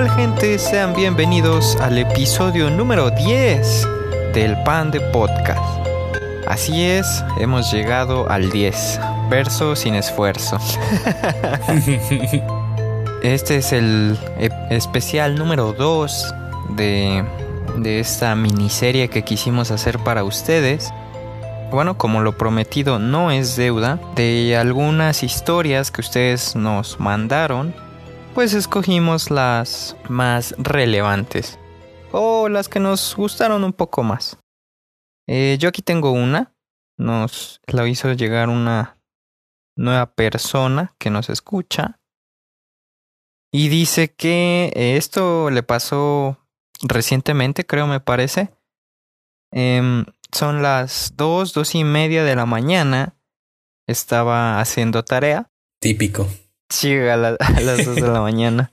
tal gente? Sean bienvenidos al episodio número 10 del Pan de Podcast. Así es, hemos llegado al 10, verso sin esfuerzo. este es el especial número 2 de, de esta miniserie que quisimos hacer para ustedes bueno, como lo prometido no es deuda, de algunas historias que ustedes nos mandaron, pues escogimos las más relevantes o las que nos gustaron un poco más. Eh, yo aquí tengo una, nos la hizo llegar una nueva persona que nos escucha y dice que esto le pasó recientemente, creo me parece. Eh, son las dos, dos y media de la mañana. Estaba haciendo tarea. Típico. Sí, a, las dos de la mañana.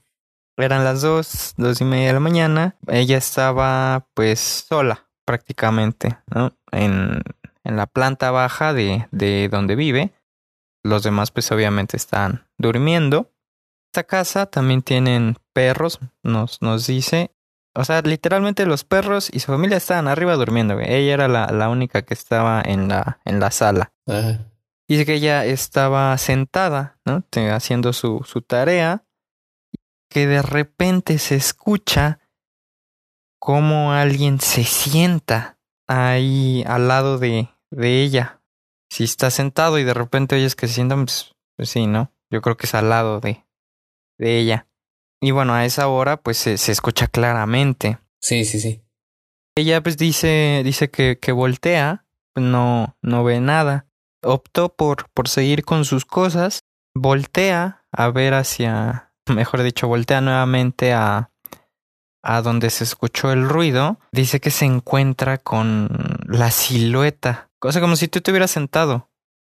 Eran las dos, dos y media de la mañana. Ella estaba pues sola prácticamente, ¿no? En, en la planta baja de, de donde vive. Los demás pues obviamente están durmiendo. Esta casa también tienen perros, nos, nos dice, o sea, literalmente los perros y su familia estaban arriba durmiendo, Ella era la, la única que estaba en la, en la sala. Dice que ella estaba sentada, ¿no? Haciendo su, su tarea. Que de repente se escucha como alguien se sienta ahí al lado de, de ella. Si está sentado y de repente oyes que se sienta, pues, pues sí, ¿no? Yo creo que es al lado de, de ella. Y bueno, a esa hora pues se, se escucha claramente. Sí, sí, sí. Ella pues dice, dice que, que voltea, no, no ve nada. Optó por, por seguir con sus cosas, voltea a ver hacia, mejor dicho, voltea nuevamente a, a donde se escuchó el ruido. Dice que se encuentra con la silueta, cosa como si tú te hubieras sentado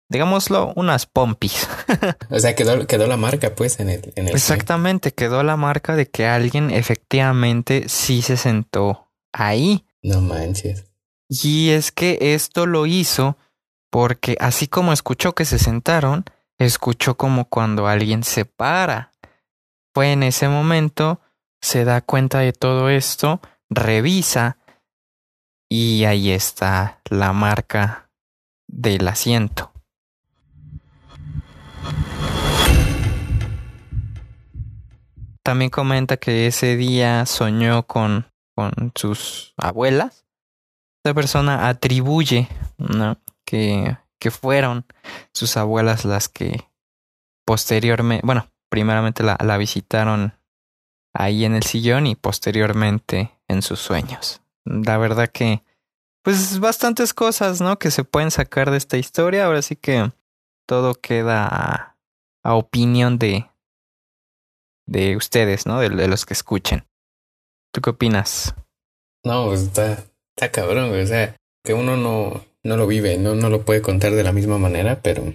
digámoslo, unas pompis. o sea, quedó, quedó la marca, pues, en el, en el Exactamente, quedó la marca de que alguien efectivamente sí se sentó ahí. No manches. Y es que esto lo hizo porque así como escuchó que se sentaron, escuchó como cuando alguien se para. Fue en ese momento, se da cuenta de todo esto, revisa y ahí está la marca del asiento. También comenta que ese día soñó con, con sus abuelas. Esta persona atribuye ¿no? Que, que fueron sus abuelas las que posteriormente, bueno, primeramente la, la visitaron ahí en el sillón y posteriormente en sus sueños. La verdad que, pues bastantes cosas, ¿no? Que se pueden sacar de esta historia. Ahora sí que todo queda a opinión de, de ustedes, ¿no? De, los que escuchen. ¿Tú qué opinas? No, pues está, está cabrón, güey. O sea, que uno no, no lo vive, no, no lo puede contar de la misma manera, pero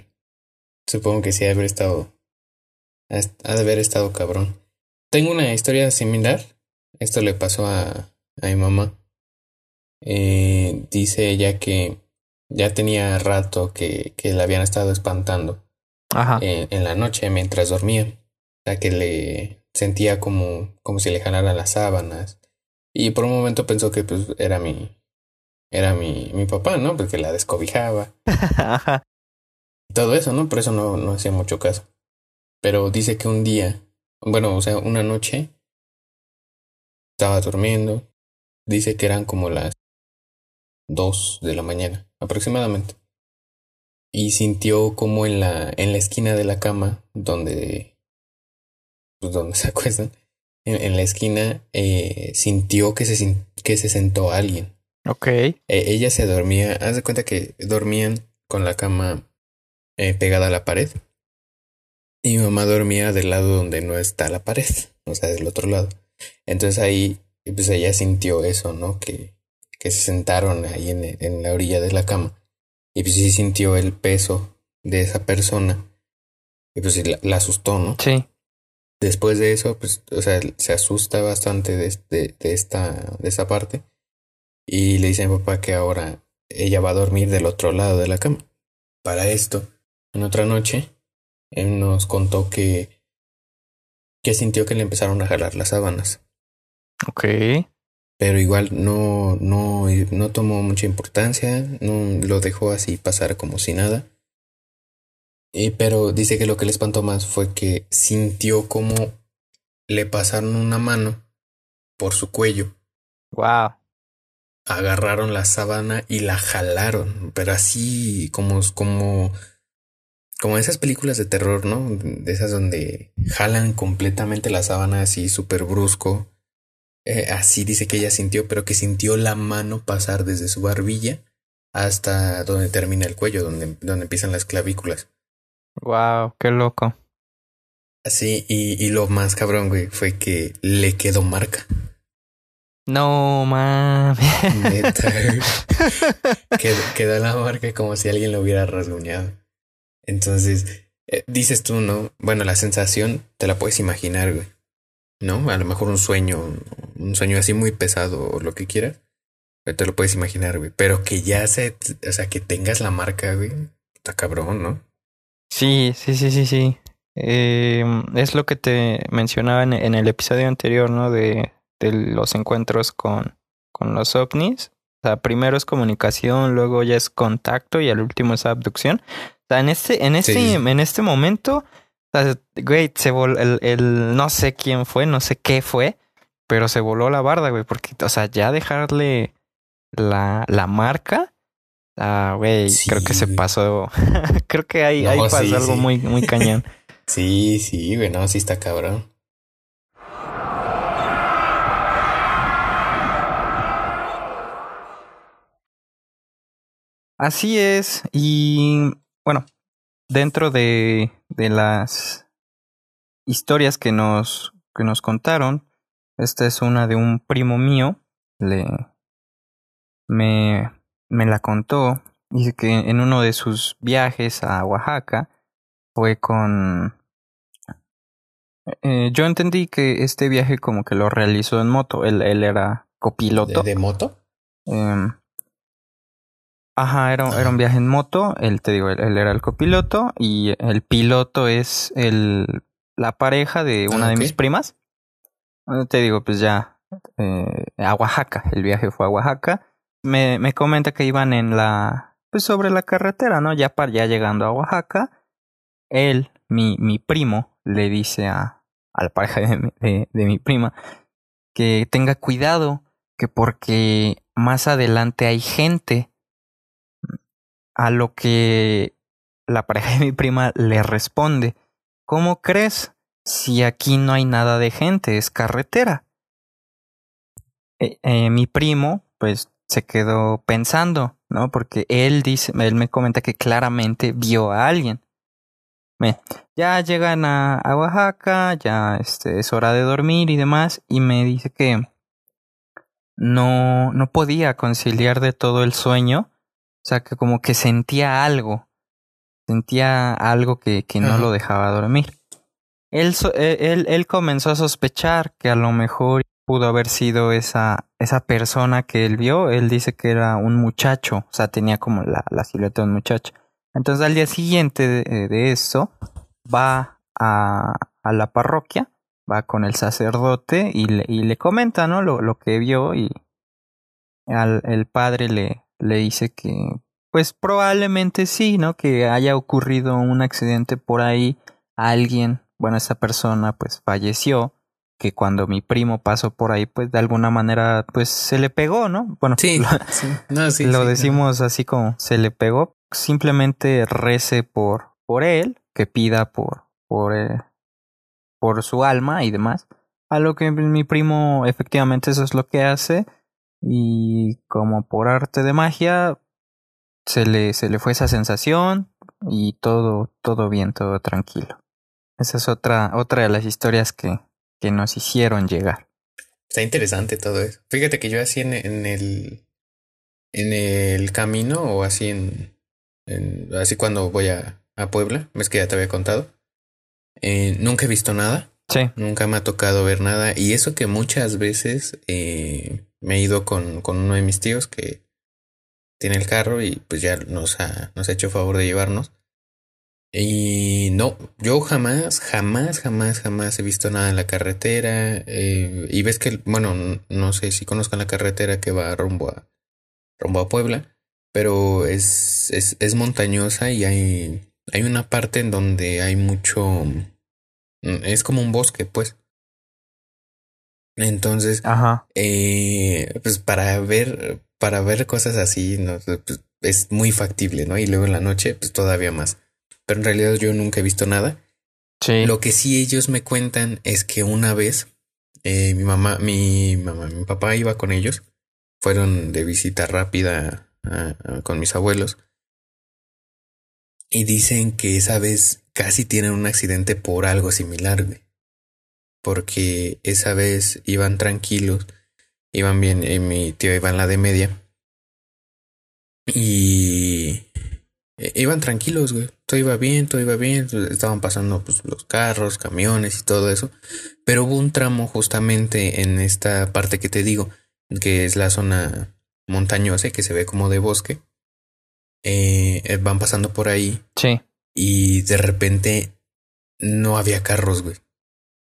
supongo que sí ha de haber estado, ha de haber estado cabrón. Tengo una historia similar. Esto le pasó a, a mi mamá. Eh, dice ella que ya tenía rato que, que la habían estado espantando Ajá. En, en la noche mientras dormía que le sentía como, como si le jalaran las sábanas. Y por un momento pensó que pues era mi, era mi, mi papá, ¿no? Porque la descobijaba. Todo eso, ¿no? Por eso no, no hacía mucho caso. Pero dice que un día, bueno, o sea, una noche, estaba durmiendo. Dice que eran como las dos de la mañana, aproximadamente. Y sintió como en la, en la esquina de la cama, donde pues, donde se acuestan, en, la esquina, eh, sintió que se, que se sentó alguien. Ok. E, ella se dormía, haz de cuenta que dormían con la cama eh, pegada a la pared. Y mi mamá dormía del lado donde no está la pared, o sea, del otro lado. Entonces ahí, pues ella sintió eso, ¿no? Que, que se sentaron ahí en, en la orilla de la cama. Y pues sí sintió el peso de esa persona. Y pues la, la asustó, ¿no? Sí. Después de eso, pues, o sea, se asusta bastante de, de, de, esta, de esta parte. Y le dice a mi papá que ahora ella va a dormir del otro lado de la cama. Para esto, en otra noche, él nos contó que, que sintió que le empezaron a jalar las sábanas. Ok. Pero igual no, no, no tomó mucha importancia, no lo dejó así pasar como si nada. Y, pero dice que lo que le espantó más fue que sintió como le pasaron una mano por su cuello. Wow. Agarraron la sábana y la jalaron, pero así como, como, como esas películas de terror, ¿no? De esas donde jalan completamente la sábana así súper brusco eh, así dice que ella sintió, pero que sintió la mano pasar desde su barbilla hasta donde termina el cuello, donde, donde empiezan las clavículas. Wow, qué loco. Así, y, y lo más cabrón, güey, fue que le quedó marca. No mames. Quedó, quedó, la marca como si alguien lo hubiera rasguñado. Entonces, eh, dices tú, ¿no? Bueno, la sensación te la puedes imaginar, güey. ¿no? A lo mejor un sueño, un sueño así muy pesado o lo que quieras. Te lo puedes imaginar, güey. Pero que ya se, o sea, que tengas la marca, güey. Está cabrón, ¿no? Sí, sí, sí, sí, sí. Eh, es lo que te mencionaba en, el episodio anterior, ¿no? De, de los encuentros con, con los ovnis. O sea, primero es comunicación, luego ya es contacto y al último es abducción. O sea, en este, en este, en este momento güey, se voló el, el, no sé quién fue, no sé qué fue, pero se voló la barda, güey, porque, o sea, ya dejarle la, la marca, ah, güey, creo que se pasó, creo que ahí, ahí pasó algo muy, muy cañón. sí, sí, güey, no, sí está cabrón. Así es, y bueno, dentro de, de las historias que nos, que nos contaron, esta es una de un primo mío, le, me, me la contó, dice que en uno de sus viajes a Oaxaca fue con... Eh, yo entendí que este viaje como que lo realizó en moto, él, él era copiloto. ¿De, moto? Em, Ajá, era, era un viaje en moto. Él, te digo, él, era el copiloto y el piloto es el, la pareja de una de mis primas. Eh, te digo, pues ya eh, a Oaxaca. El viaje fue a Oaxaca. Me, me comenta que iban en la, pues sobre la carretera, ¿no? Ya para ya llegando a Oaxaca. Él, mi, mi primo, le dice a, a la pareja de, de mi prima que tenga cuidado, que porque más adelante hay gente a lo que la pareja de mi prima le responde, ¿cómo crees? Si aquí no hay nada de gente, es carretera. Eh, eh, mi primo, pues, se quedó pensando, ¿no? Porque él dice, él me comenta que claramente vio a alguien. ya llegan a, a, Oaxaca, ya este, es hora de dormir y demás, y me dice que no, no podía conciliar de todo el sueño o sea, que como que sentía algo. Sentía algo que, que no lo dejaba dormir. Él, e, él, él comenzó a sospechar que a lo mejor pudo haber sido esa, esa persona que él vio. Él dice que era un muchacho, o sea, tenía como la, la silueta de un muchacho. Entonces al día siguiente de, de eso, va a, a, la parroquia, va con el sacerdote y le, y le comenta, ¿no? Lo, lo que vio y al, el padre le, le dice que, pues probablemente sí, ¿no? Que haya ocurrido un accidente por ahí, alguien, bueno, esa persona pues falleció, que cuando mi primo pasó por ahí, pues de alguna manera, pues se le pegó, ¿no? Bueno, sí, lo, sí. No, sí, lo decimos así como se le pegó, simplemente rece por, por él, que pida por, por, eh, por su alma y demás. A lo que mi primo efectivamente eso es lo que hace y como por arte de magia se le, se le fue esa sensación y todo, todo bien, todo tranquilo. Esa es otra, otra de las historias que, que nos hicieron llegar. Está interesante todo eso. Fíjate que yo así en, en el en el camino o así en, en así cuando voy a, a Puebla, ves que ya te había contado. Eh, nunca he visto nada. Sí. Nunca me ha tocado ver nada. Y eso que muchas veces eh, me he ido con, con uno de mis tíos que tiene el carro y pues ya nos ha, nos ha hecho favor de llevarnos. Y no, yo jamás, jamás, jamás, jamás he visto nada en la carretera. Eh, y ves que, bueno, no sé si conozcan la carretera que va rumbo a, rumbo a Puebla, pero es, es, es montañosa y hay, hay una parte en donde hay mucho, es como un bosque, pues. Entonces, Ajá. eh, pues para ver, para ver cosas así, ¿no? Pues, es muy factible, ¿no? Y luego en la noche, pues todavía más pero en realidad yo nunca he visto nada. Sí. Lo que sí ellos me cuentan es que una vez eh, mi mamá, mi mamá, mi papá iba con ellos, fueron de visita rápida a, a, con mis abuelos y dicen que esa vez casi tienen un accidente por algo similar, güey. Porque esa vez iban tranquilos, iban bien, eh, mi tío iba en la de media y eh, iban tranquilos, güey. Todo iba bien, todo iba bien. Estaban pasando pues, los carros, camiones y todo eso. Pero hubo un tramo justamente en esta parte que te digo, que es la zona montañosa que se ve como de bosque. Eh, van pasando por ahí. Sí. Y de repente no había carros, güey.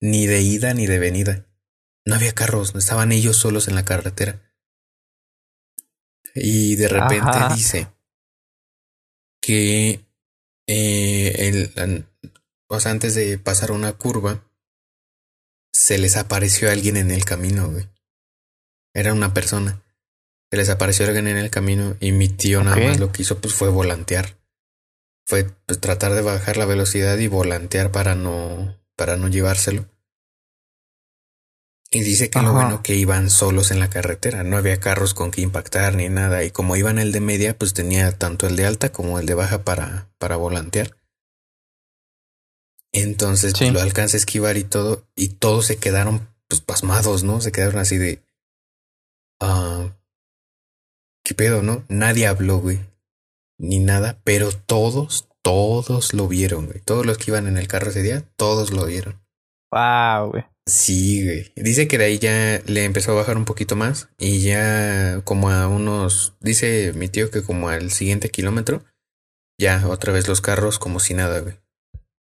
Ni de ida ni de venida. No había carros, estaban ellos solos en la carretera. Y de repente Ajá. dice que eh, el, o sea, antes de pasar una curva, se les apareció alguien en el camino, güey. Era una persona. Se les apareció alguien en el camino y mi tío okay. nada más lo que hizo pues fue volantear. Fue pues, tratar de bajar la velocidad y volantear para no, para no llevárselo. Y dice que Ajá. lo bueno que iban solos en la carretera, no había carros con que impactar ni nada, y como iban el de media, pues tenía tanto el de alta como el de baja para, para volantear. Entonces sí. pues, lo alcanza a esquivar y todo, y todos se quedaron pues pasmados, ¿no? Se quedaron así de... Uh, ¿Qué pedo, no? Nadie habló, güey. Ni nada, pero todos, todos lo vieron, güey. Todos los que iban en el carro ese día, todos lo vieron. Wow, güey. Sí, güey. Dice que de ahí ya le empezó a bajar un poquito más y ya como a unos, dice mi tío que como al siguiente kilómetro, ya otra vez los carros como si nada, güey.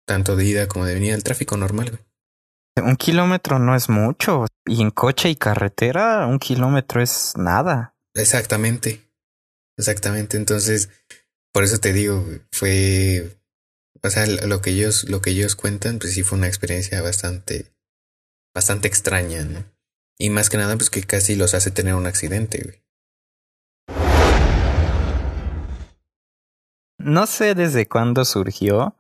Tanto de ida como de venida, el tráfico normal, güey. Un kilómetro no es mucho. Y en coche y carretera, un kilómetro es nada. Exactamente. Exactamente. Entonces, por eso te digo, fue. O sea, lo que ellos, lo que ellos cuentan, pues sí fue una experiencia bastante bastante extraña, ¿no? Y más que nada, pues que casi los hace tener un accidente, güey. No sé desde cuándo surgió,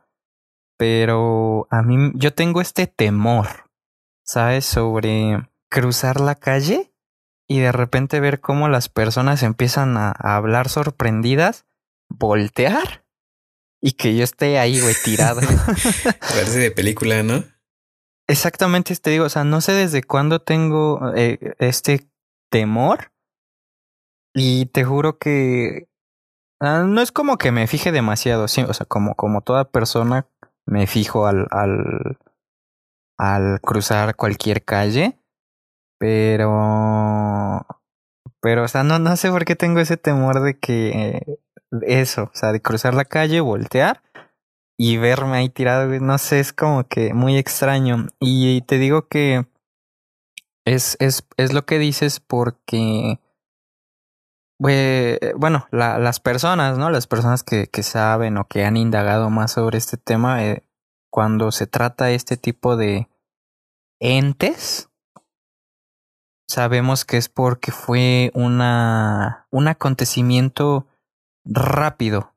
pero a mí yo tengo este temor, ¿sabes? Sobre cruzar la calle y de repente ver cómo las personas empiezan a hablar sorprendidas, voltear y que yo esté ahí, güey, tirado. Parece de película, ¿no? Exactamente, te digo, o sea, no sé desde cuándo tengo eh, este temor y te juro que ah, no es como que me fije demasiado, sí, o sea, como, como toda persona me fijo al, al, al cruzar cualquier calle, pero, pero, o sea, no, no sé por qué tengo ese temor de que eso, o sea, de cruzar la calle, voltear y verme ahí tirado, no sé, es como que muy extraño. Y te digo que es, es, es lo que dices porque, bueno, la, las personas, ¿no? Las personas que, que, saben o que han indagado más sobre este tema, eh, cuando se trata este tipo de entes, sabemos que es porque fue una, un acontecimiento rápido.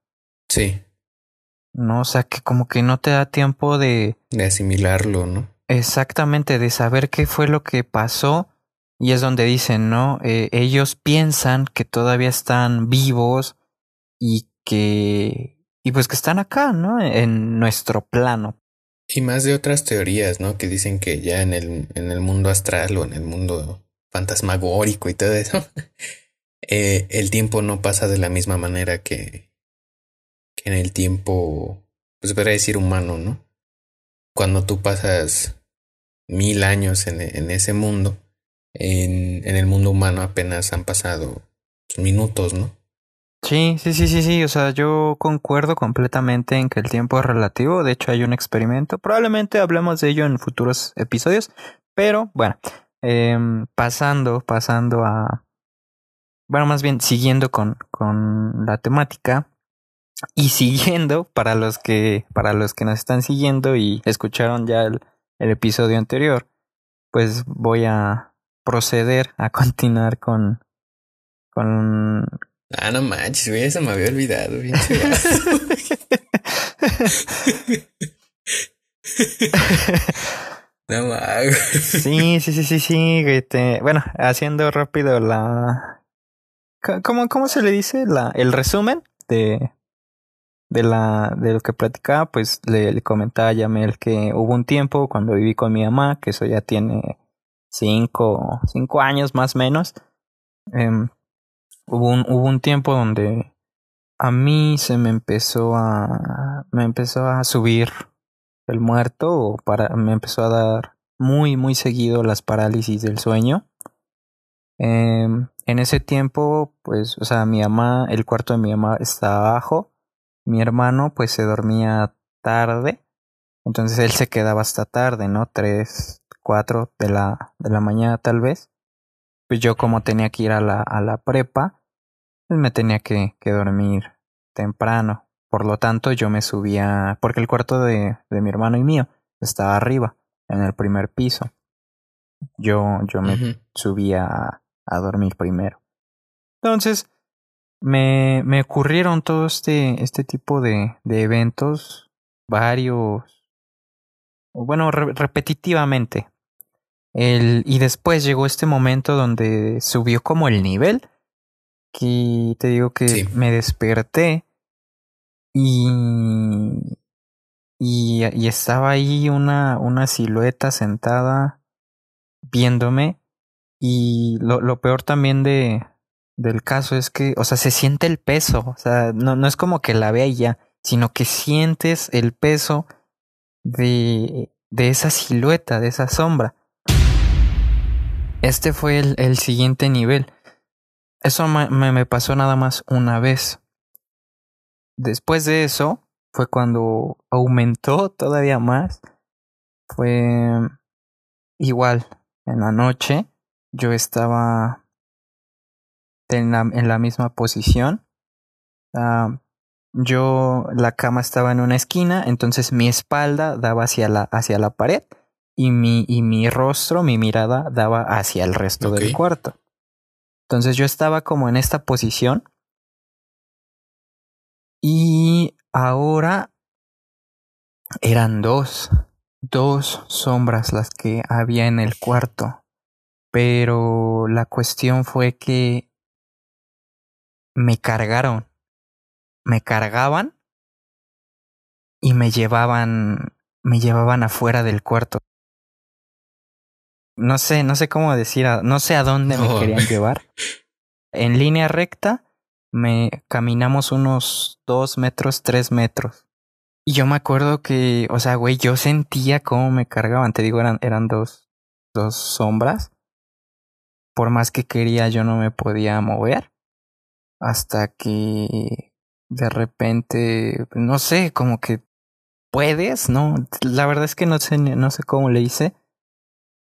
Sí. ¿no? O sea, que como que no te da tiempo de... De asimilarlo, ¿no? Exactamente, de saber qué fue lo que pasó. Y es donde dicen, ¿no? Eh, ellos piensan que todavía están vivos y que... Y pues que están acá, ¿no? En nuestro plano. Y más de otras teorías, ¿no? Que dicen que ya en el, en el mundo astral o en el mundo fantasmagórico y todo eso, eh, el tiempo no pasa de la misma manera que, en el tiempo, pues podría decir humano, ¿no? Cuando tú pasas mil años en, en ese mundo, en, en, el mundo humano apenas han pasado minutos, ¿no? Sí, sí, sí, sí, sí. O sea, yo concuerdo completamente en que el tiempo es relativo. De hecho, hay un experimento. Probablemente hablemos de ello en futuros episodios. Pero bueno, em, pasando, pasando a. Bueno, más bien siguiendo con, con la temática. Y siguiendo, para los que, para los que nos están siguiendo y escucharon ya el, el episodio anterior, pues voy a proceder a continuar con, con, Ah, no manches, güey, eso me había olvidado, bien No mames. Sí, sí, sí, sí, sí. Bueno, haciendo rápido la. ¿Cómo, cómo se le dice? La, el resumen de, de, la, de lo que platicaba, pues le, le comentaba a Yamel que hubo un tiempo cuando viví con mi mamá, que eso ya tiene cinco, cinco años más o menos. Eh, Hubo un, hubo un tiempo donde a mí se me empezó a me empezó a subir el muerto o para me empezó a dar muy muy seguido las parálisis del sueño em, en ese tiempo pues o sea mi mamá el cuarto de mi mamá estaba abajo. Mi hermano pues se dormía tarde. Entonces él se quedaba hasta tarde no tres cuatro de la de la mañana tal vez. Pues yo como tenía que ir a la a la prepa pues me tenía que, que dormir temprano. Por lo tanto, yo me subía, porque el cuarto de, de mi hermano y mío estaba arriba, en el primer piso. Yo, yo me subía a, dormir primero. Entonces, me, me ocurrieron todo este, este tipo de, de eventos, varios, bueno, repetitivamente. El, y después llegó este momento donde subió como el nivel que te digo que me desperté y, y, y, estaba ahí una, una silueta sentada viéndome y lo, lo peor también de, del caso es que, o sea, se siente el peso, o sea, no, no es como que la vea y ya, sino que sientes el peso de, de esa silueta, de esa sombra. Este fue el, el siguiente nivel. Eso me, me pasó nada más una vez. Después de eso, fue cuando aumentó todavía más. Fue igual, en la noche, yo estaba en la, en la misma posición. Uh, yo, la cama estaba en una esquina, entonces mi espalda daba hacia la, hacia la pared y mi, y mi rostro, mi mirada daba hacia el resto okay. del cuarto. Entonces yo estaba como en esta posición. Y ahora eran dos, dos sombras las que había en el cuarto. Pero la cuestión fue que me cargaron. Me cargaban y me llevaban, me llevaban afuera del cuarto. No sé, no sé cómo decir, no sé a dónde me querían llevar. En línea recta, me caminamos unos dos metros, tres metros. Y yo me acuerdo que, o sea, güey, yo sentía cómo me cargaban. Te digo, eran, eran dos, dos sombras. Por más que quería, yo no me podía mover. Hasta que de repente, no sé, como que puedes, ¿no? La verdad es que no sé, no sé cómo le hice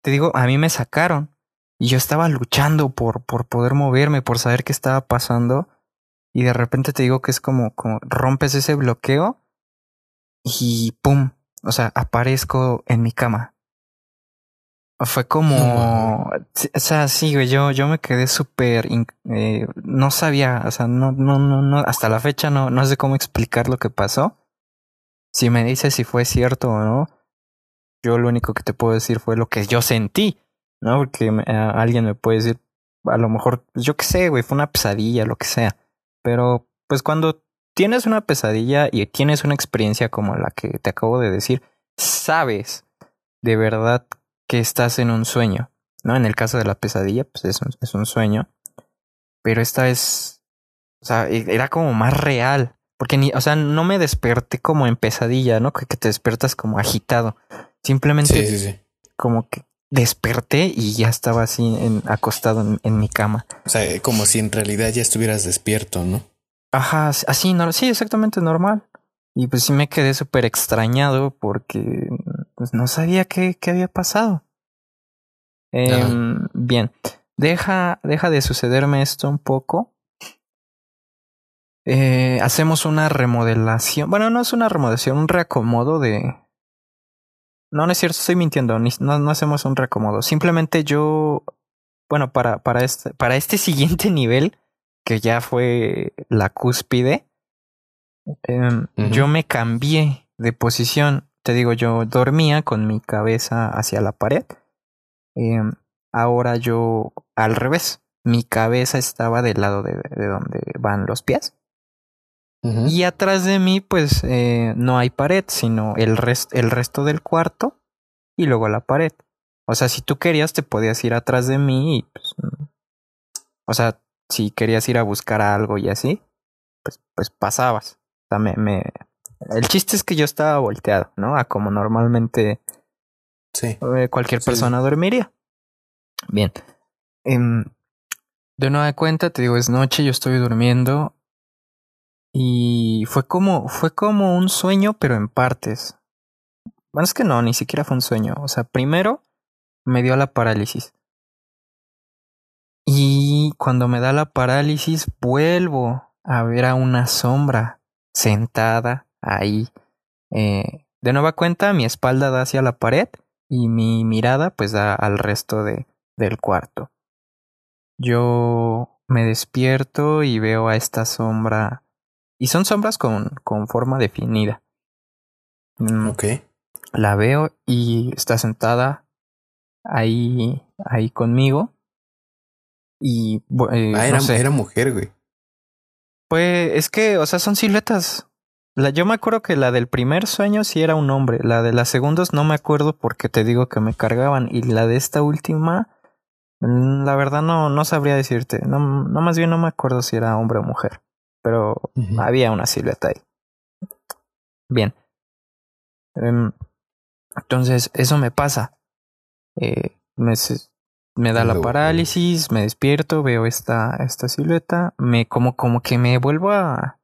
te digo, a mí me sacaron y yo estaba luchando por, por poder moverme, por saber qué estaba pasando. Y de repente te digo que es como, como rompes ese bloqueo y ¡pum! O sea, aparezco en mi cama. Fue como... o sea, sí, güey, yo, yo me quedé súper... Eh, no sabía, o sea, no, no, no, no, hasta la fecha no, no sé cómo explicar lo que pasó. Si me dices si fue cierto o no, yo lo único que te puedo decir fue lo que yo sentí, ¿no? Porque alguien me puede decir, a lo mejor, yo qué sé, güey, fue una pesadilla, lo que sea. Pero, pues cuando tienes una pesadilla y tienes una experiencia como la que te acabo de decir, sabes de verdad que estás en un sueño, ¿no? En el caso de la pesadilla, pues es un, es un sueño. Pero esta es, o sea, e, era como más real. Porque ni, o sea, no me desperté como en pesadilla, ¿no? Que, que te despiertas como agitado. Simplemente como que desperté y ya estaba así en, acostado en, en, mi cama. O sea, como si en realidad ya estuvieras despierto, ¿no? Ajá, así, no, sí, exactamente normal. Y pues sí me quedé súper extrañado porque pues no sabía qué, qué había pasado. Eh, bien, deja, deja de sucederme esto un poco. Eh, hacemos una remodelación. Bueno, no es una remodelación, un reacomodo de. No, no es cierto, estoy mintiendo. no, no hacemos un reacomodo. Simplemente yo. Bueno, para, para, este, para este siguiente nivel, que ya fue la cúspide, em, yo me cambié de posición. Te digo, yo dormía con mi cabeza hacia la pared. Em, ahora yo al revés. Mi cabeza estaba del lado de, de donde van los pies. Y atrás de mí, pues eh, no hay pared, sino el, el resto del cuarto y luego la pared. O sea, si tú querías, te podías ir atrás de mí y pues. Mm, o sea, si querías ir a buscar algo y así, pues, pues pasabas. O sea, me, me. El chiste es que yo estaba volteado, ¿no? A como normalmente sí. Eh, cualquier persona dormiría. Bien. Em, de nueva cuenta, te digo, es noche, yo estoy durmiendo y fue como, fue como un sueño, pero en partes. Bueno, es que no, ni siquiera fue un sueño. O sea, primero me dio la parálisis. Y cuando me da la parálisis, vuelvo a ver a una sombra sentada ahí. Eh, de nueva cuenta, mi espalda da hacia la pared y mi mirada pues da al resto de, del cuarto. Yo me despierto y veo a esta sombra y son sombras con, con forma definida. Mm, ok. La veo y está sentada ahí, ahí conmigo. Y eh, ah, era, era mujer, güey. Pues es que, o sea, son siluetas. La, yo me acuerdo que la del primer sueño sí era un hombre. La de las segundos no me acuerdo porque te digo que me cargaban. Y la de esta última, mm, la verdad no, no sabría decirte. No, no más bien no me acuerdo si era hombre o mujer pero había una silueta ahí. Bien. Em, entonces, eso me pasa. Eh, me, me da la parálisis, me despierto, veo esta, esta silueta, me como, como que me vuelvo a.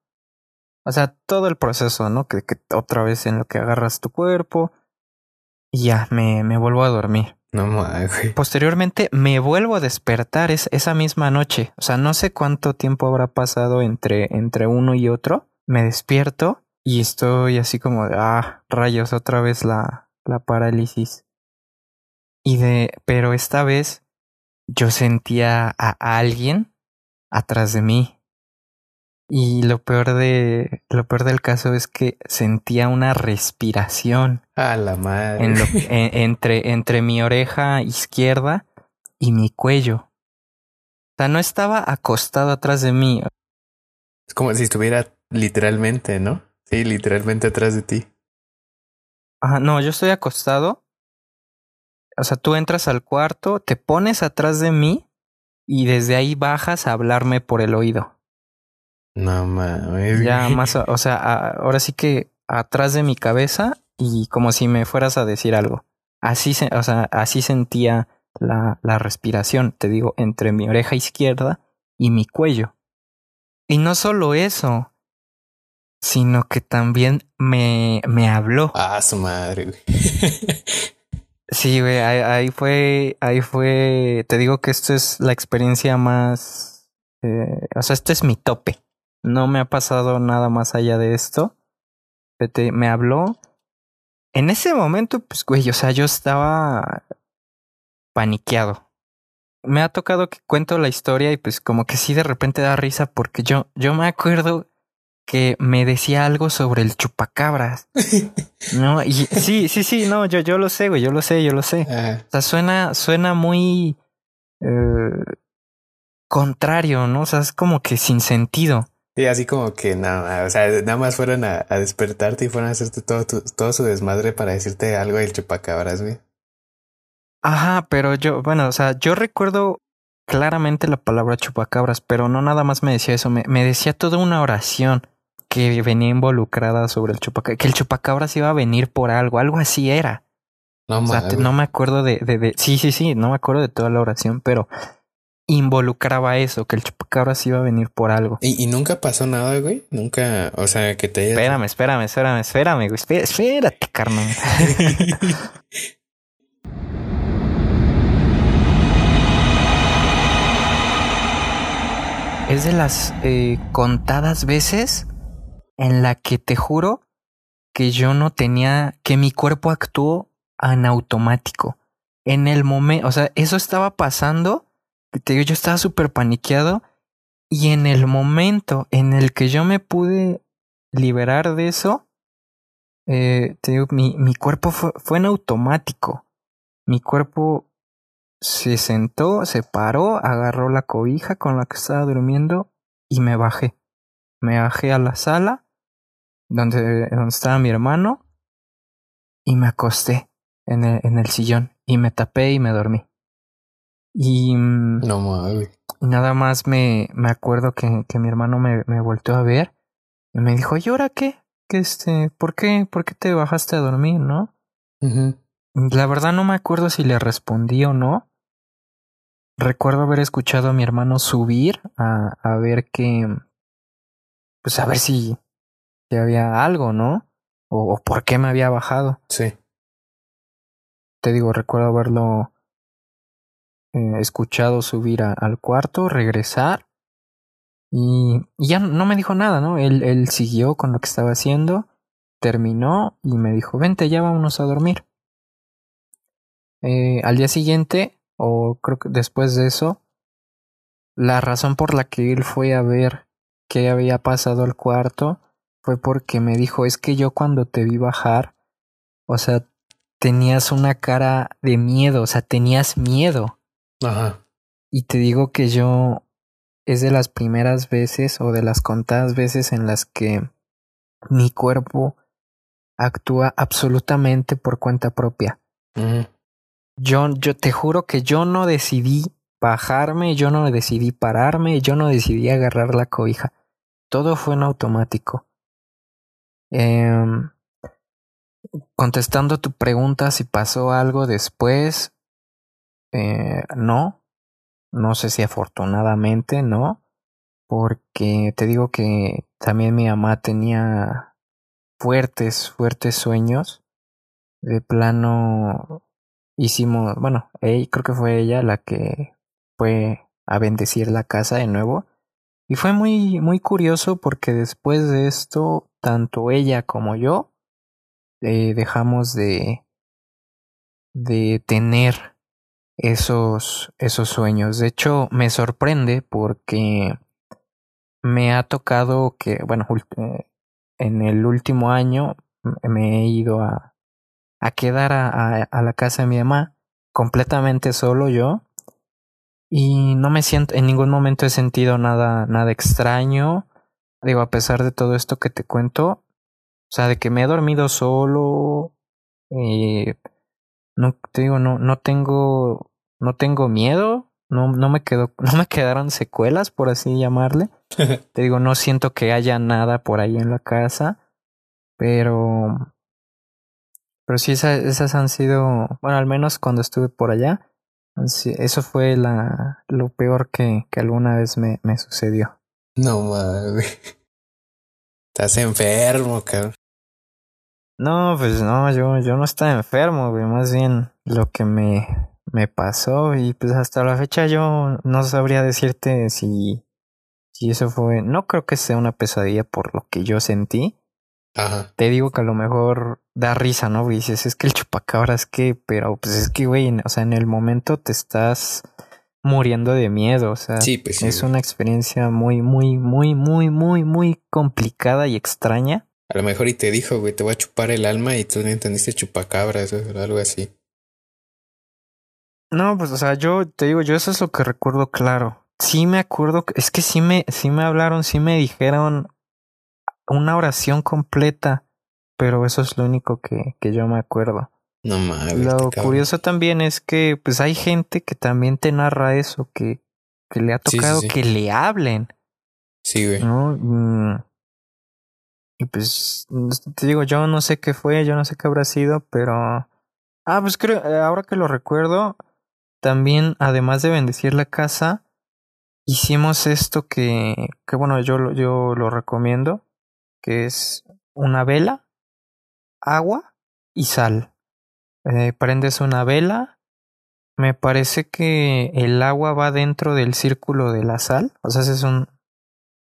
O sea, todo el proceso, ¿no? Que, que otra vez en lo que agarras tu cuerpo. Y ya, me, me vuelvo a dormir. No Posteriormente me vuelvo a despertar esa misma noche. O sea, no sé cuánto tiempo habrá pasado entre, entre uno y otro. Me despierto y estoy así como de, ah, rayos, otra vez la, la parálisis. Y de, pero esta vez yo sentía a alguien atrás de mí. Y lo peor de lo peor del caso es que sentía una respiración. A la madre. entre, entre mi oreja izquierda y mi cuello. O sea, no estaba acostado atrás de mí. Es como si estuviera literalmente, ¿no? Sí, literalmente atrás de ti. Ajá, no, yo estoy acostado. O sea, tú entras al cuarto, te pones atrás de mí y desde ahí bajas a hablarme por el oído. No mames. Ya más, o sea, ahora sí que atrás de mi cabeza y como si me fueras a decir algo. Así, se, o sea, así sentía la, la respiración, te digo, entre mi oreja izquierda y mi cuello. Y no solo eso, sino que también me, me habló. Ah, su madre, sí, güey, ahí, ahí, fue, ahí fue, te digo que esto es la experiencia más, eh, o sea, este es mi tope. No me ha pasado nada más allá de esto. Me habló. En ese momento, pues, güey, o sea, yo estaba paniqueado. Me ha tocado que cuento la historia y pues como que sí de repente da risa porque yo, yo me acuerdo que me decía algo sobre el chupacabras. no, y sí, sí, sí, no, yo, yo lo sé, güey, yo lo sé, yo lo sé. O sea, suena, suena muy eh, contrario, ¿no? O sea, es como que sin sentido. Sí, así como que nada, o sea, nada más fueron a, despertarte y fueron a hacerte todo, todo su desmadre para decirte algo del chupacabras, güey. Ajá, pero yo, bueno, o sea, yo recuerdo claramente la palabra chupacabras, pero no nada más me decía eso, me, me decía toda una oración que venía involucrada sobre el chupacabras, que el chupacabras iba a venir por algo, algo así era. No, o sea, no me acuerdo de, de, de, sí, sí, sí, no me acuerdo de toda la oración, pero involucraba eso, que el chupacabras iba a venir por algo. ¿Y, y nunca pasó nada, güey? Nunca, o sea, que te. Espérame, espérame, espérame, espérame, güey. Espérate, espérate carnal. es de las eh, contadas veces en la que te juro que yo no tenía, que mi cuerpo actuó en automático. En el momento, o sea, eso estaba pasando, te digo, yo estaba súper paniqueado y en el momento en el que yo me pude liberar de eso, eh, te digo, mi, mi cuerpo fue, fue en automático. Mi cuerpo se sentó, se paró, agarró la cobija con la que estaba durmiendo y me bajé. Me bajé a la sala donde, donde estaba mi hermano y me acosté en el, en el sillón y me tapé y me dormí. Y, No mames. nada más me, me acuerdo que, que mi hermano me, me volteó a ver y me dijo, ¿y ahora qué? ¿Qué este, ¿por qué, por qué te bajaste a dormir, no? La verdad no me acuerdo si le respondí o no. Recuerdo haber escuchado a mi hermano subir a, a ver que, pues a ver si, si había algo, ¿no? O, o por qué me había bajado. Sí. Te digo, recuerdo haberlo eh, escuchado subir al cuarto, regresar y, y ya no me dijo nada, ¿no? Él, él siguió con lo que estaba haciendo, terminó y me dijo, vente, ya vámonos a dormir. Eh, al día siguiente, o creo que después de eso, la razón por la que él fue a ver qué había pasado al cuarto fue porque me dijo, es que yo cuando te vi bajar, o sea, tenías una cara de miedo, o sea, tenías miedo. Ajá. Y te digo que yo es de las primeras veces o de las contadas veces en las que mi cuerpo actúa absolutamente por cuenta propia. Yo, yo te juro que yo no decidí bajarme, yo no decidí pararme, yo no decidí agarrar la cobija. Todo fue en automático. Em, contestando tu pregunta si pasó algo después, eh, no. No sé si afortunadamente no. Porque te digo que también mi mamá tenía fuertes, fuertes sueños. De plano hicimos, bueno, creo que fue ella la que fue a bendecir la casa de nuevo. Y fue muy, muy curioso porque después de esto, tanto ella como yo eh, dejamos de, de tener esos, esos sueños. De hecho, me sorprende porque me ha tocado que, bueno, en el último año me he ido a, a quedar a, a, a la casa de mi mamá completamente solo yo y no me siento en ningún momento he sentido nada nada extraño digo a pesar de todo esto que te cuento o sea de que me he dormido solo eh, no te digo no no tengo no tengo miedo no no me quedó no me quedaron secuelas por así llamarle te digo no siento que haya nada por ahí en la casa pero pero sí esa- esas han sido bueno al menos cuando estuve por allá eso fue la, lo peor que, que alguna vez me, me sucedió. No mames. Estás enfermo, cabrón. No, pues no, yo, yo no estaba enfermo, güey. Más bien lo que me, me pasó. Y pues hasta la fecha yo no sabría decirte si, si eso fue. No creo que sea una pesadilla por lo que yo sentí. Ajá. Te digo que a lo mejor da risa, ¿no? güey? dices, es que el chupacabras que, pero pues es que, güey, o sea, en el momento te estás muriendo de miedo, o sea. Sí, pues sí. es güey. una experiencia muy, muy, muy, muy, muy, muy complicada y extraña. A lo mejor y te dijo, güey, te voy a chupar el alma y tú no entendiste chupacabras o algo así. No, pues, o sea, yo te digo, yo eso es lo que recuerdo claro. Sí me acuerdo, es que sí me, sí me hablaron, sí me dijeron una oración completa, pero eso es lo único que, que yo me acuerdo. No mames. Lo curioso también es que, pues, hay gente que también te narra eso, que, que le ha Sí, sí, tocado sí. que le hablen. Sí, güey. ¿no? Mm. Y pues, te digo, yo no sé qué fue, yo no sé qué habrá sido, pero... Ah, pues creo, eh, ahora que lo recuerdo, también, además de bendecir la casa, hicimos esto que, que bueno, yo, yo lo recomiendo, que es una vela, agua y sal. Eh, prendes una vela, me parece que el agua va dentro del círculo de la sal, o sea, haces un,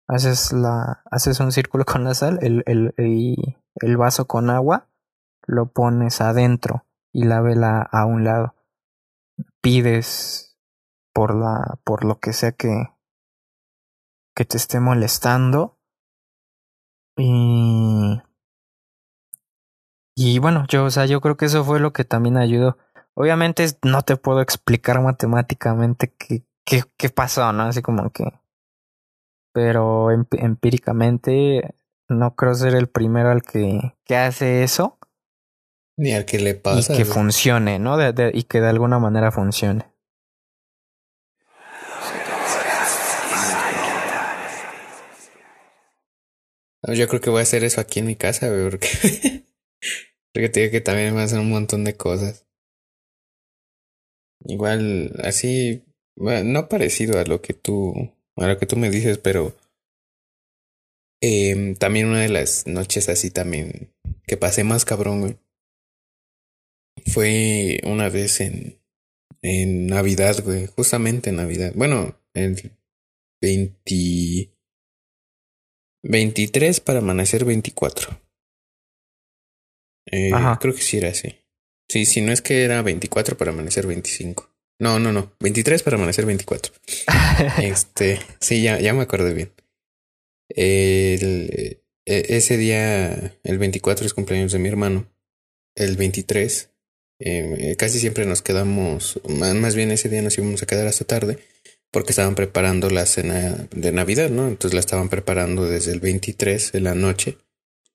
haces la, haces un círculo con la sal, el, el, el vaso con agua, lo pones adentro y la vela a un lado. Pides por la, por lo que sea que, que te esté molestando. Y, y bueno, yo, o sea, yo creo que eso fue lo que también ayudó. Obviamente no te puedo explicar matemáticamente qué, qué, qué pasó, ¿no? Así como que. Pero empíricamente no creo ser el primero al que, que hace eso. Ni al que le pasa. Y que funcione, ¿no? y que de alguna manera funcione. Yo creo que voy a hacer eso aquí en mi casa, porque, porque te digo que también me hacen un montón de cosas. Igual, así, no parecido a lo que tú, a lo que tú me dices, pero eh, también una de las noches así también que pasé más cabrón, güey. Fue una vez en, en Navidad, güey, justamente en Navidad. Bueno, el 20, 23 para amanecer 24. Eh, creo que sí era así. Sí, si no es que era 24 para amanecer 25. No, no, no. 23 para amanecer 24. este, sí, ya, ya me acuerdo bien. El, e, ese día, el 24 es cumpleaños de mi hermano. El 23, eh, casi siempre nos quedamos, más bien ese día nos íbamos a quedar hasta tarde porque estaban preparando la cena de Navidad, ¿no? Entonces la estaban preparando desde el 23 de la noche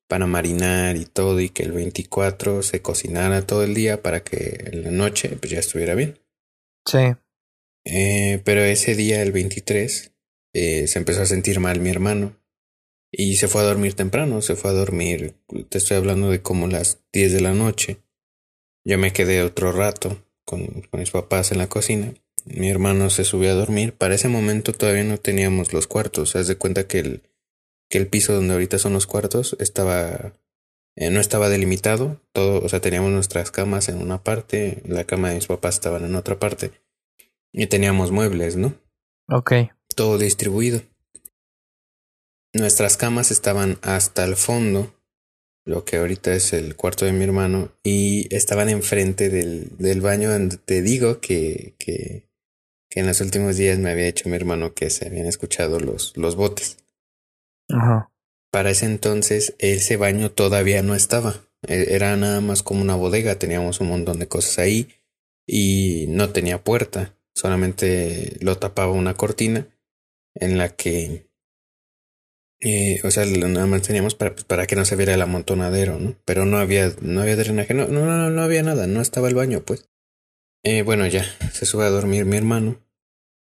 para marinar y todo y que el 24 se cocinara todo el día para que en la noche pues ya estuviera bien. Sí. Eh, pero ese día, el 23, eh, se empezó a sentir mal mi hermano y se fue a dormir temprano, se fue a dormir, te estoy hablando de como las 10 de la noche. Yo me quedé otro rato con, con mis papás en la cocina mi hermano se subió a dormir. Para ese momento todavía no teníamos los cuartos. Haz de cuenta que el, que el piso donde ahorita son los cuartos estaba eh, no estaba delimitado. Todo, o sea, teníamos nuestras camas en una parte, la cama de mis papás estaban en otra parte. Y teníamos muebles, ¿no? Ok. Todo distribuido. Nuestras camas estaban hasta el fondo lo que ahorita es el cuarto de mi hermano, y estaban enfrente del, del baño donde te digo que, que, que en los últimos días me había dicho mi hermano que se habían escuchado los, los botes. Ajá. Para ese entonces ese baño todavía no estaba. E, era nada más como una bodega, teníamos un montón de cosas ahí y no tenía puerta, solamente lo tapaba una cortina en la que, eh, o sea, nada más teníamos para, pues, para que no se viera el amontonadero, ¿no? Pero no había, no había drenaje, no, no, no, no había nada, no estaba el baño, pues. Eh, bueno, ya, se sube a dormir mi hermano,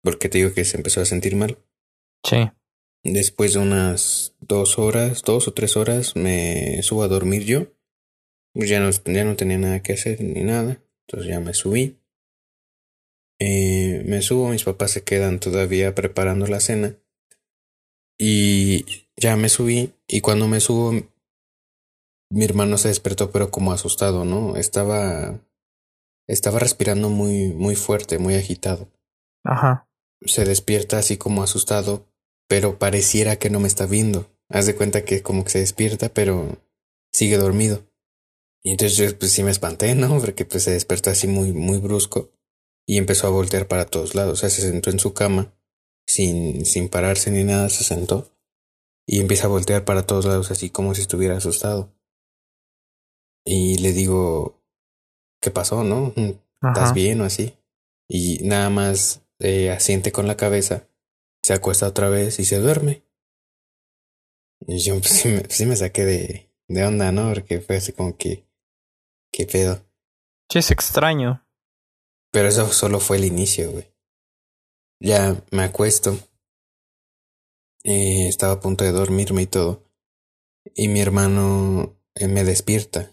porque te digo que se empezó a sentir mal. Sí. Después de unas dos horas, dos o tres horas, me subo a dormir yo. Pues ya no, ya no tenía nada que hacer ni nada, entonces ya me subí. Eh, me subo, mis papás se quedan todavía preparando la cena. Y ya me subí, y cuando me subo, mi hermano se despertó, pero como asustado, ¿no? Estaba estaba respirando muy, muy fuerte, muy agitado. Ajá. Se despierta así como asustado, pero pareciera que no me está viendo. Haz de cuenta que como que se despierta, pero sigue dormido. Y entonces yo pues sí me espanté, ¿no? Porque pues se despertó así muy, muy brusco y empezó a voltear para todos lados. O sea, se sentó en su cama, sin, sin pararse ni nada, se sentó y empieza a voltear para todos lados así como si estuviera asustado. Y le digo, ¿qué pasó, no? ¿Estás bien o así? Y nada más eh, asiente con la cabeza, se acuesta otra vez y se duerme. Y yo pues, sí, me, sí me saqué de, de onda, ¿no? Porque fue así como que, ¿qué pedo? Sí, es extraño. Pero eso solo fue el inicio, güey. Ya me acuesto. Eh, estaba a punto de dormirme y todo. Y mi hermano eh, me despierta.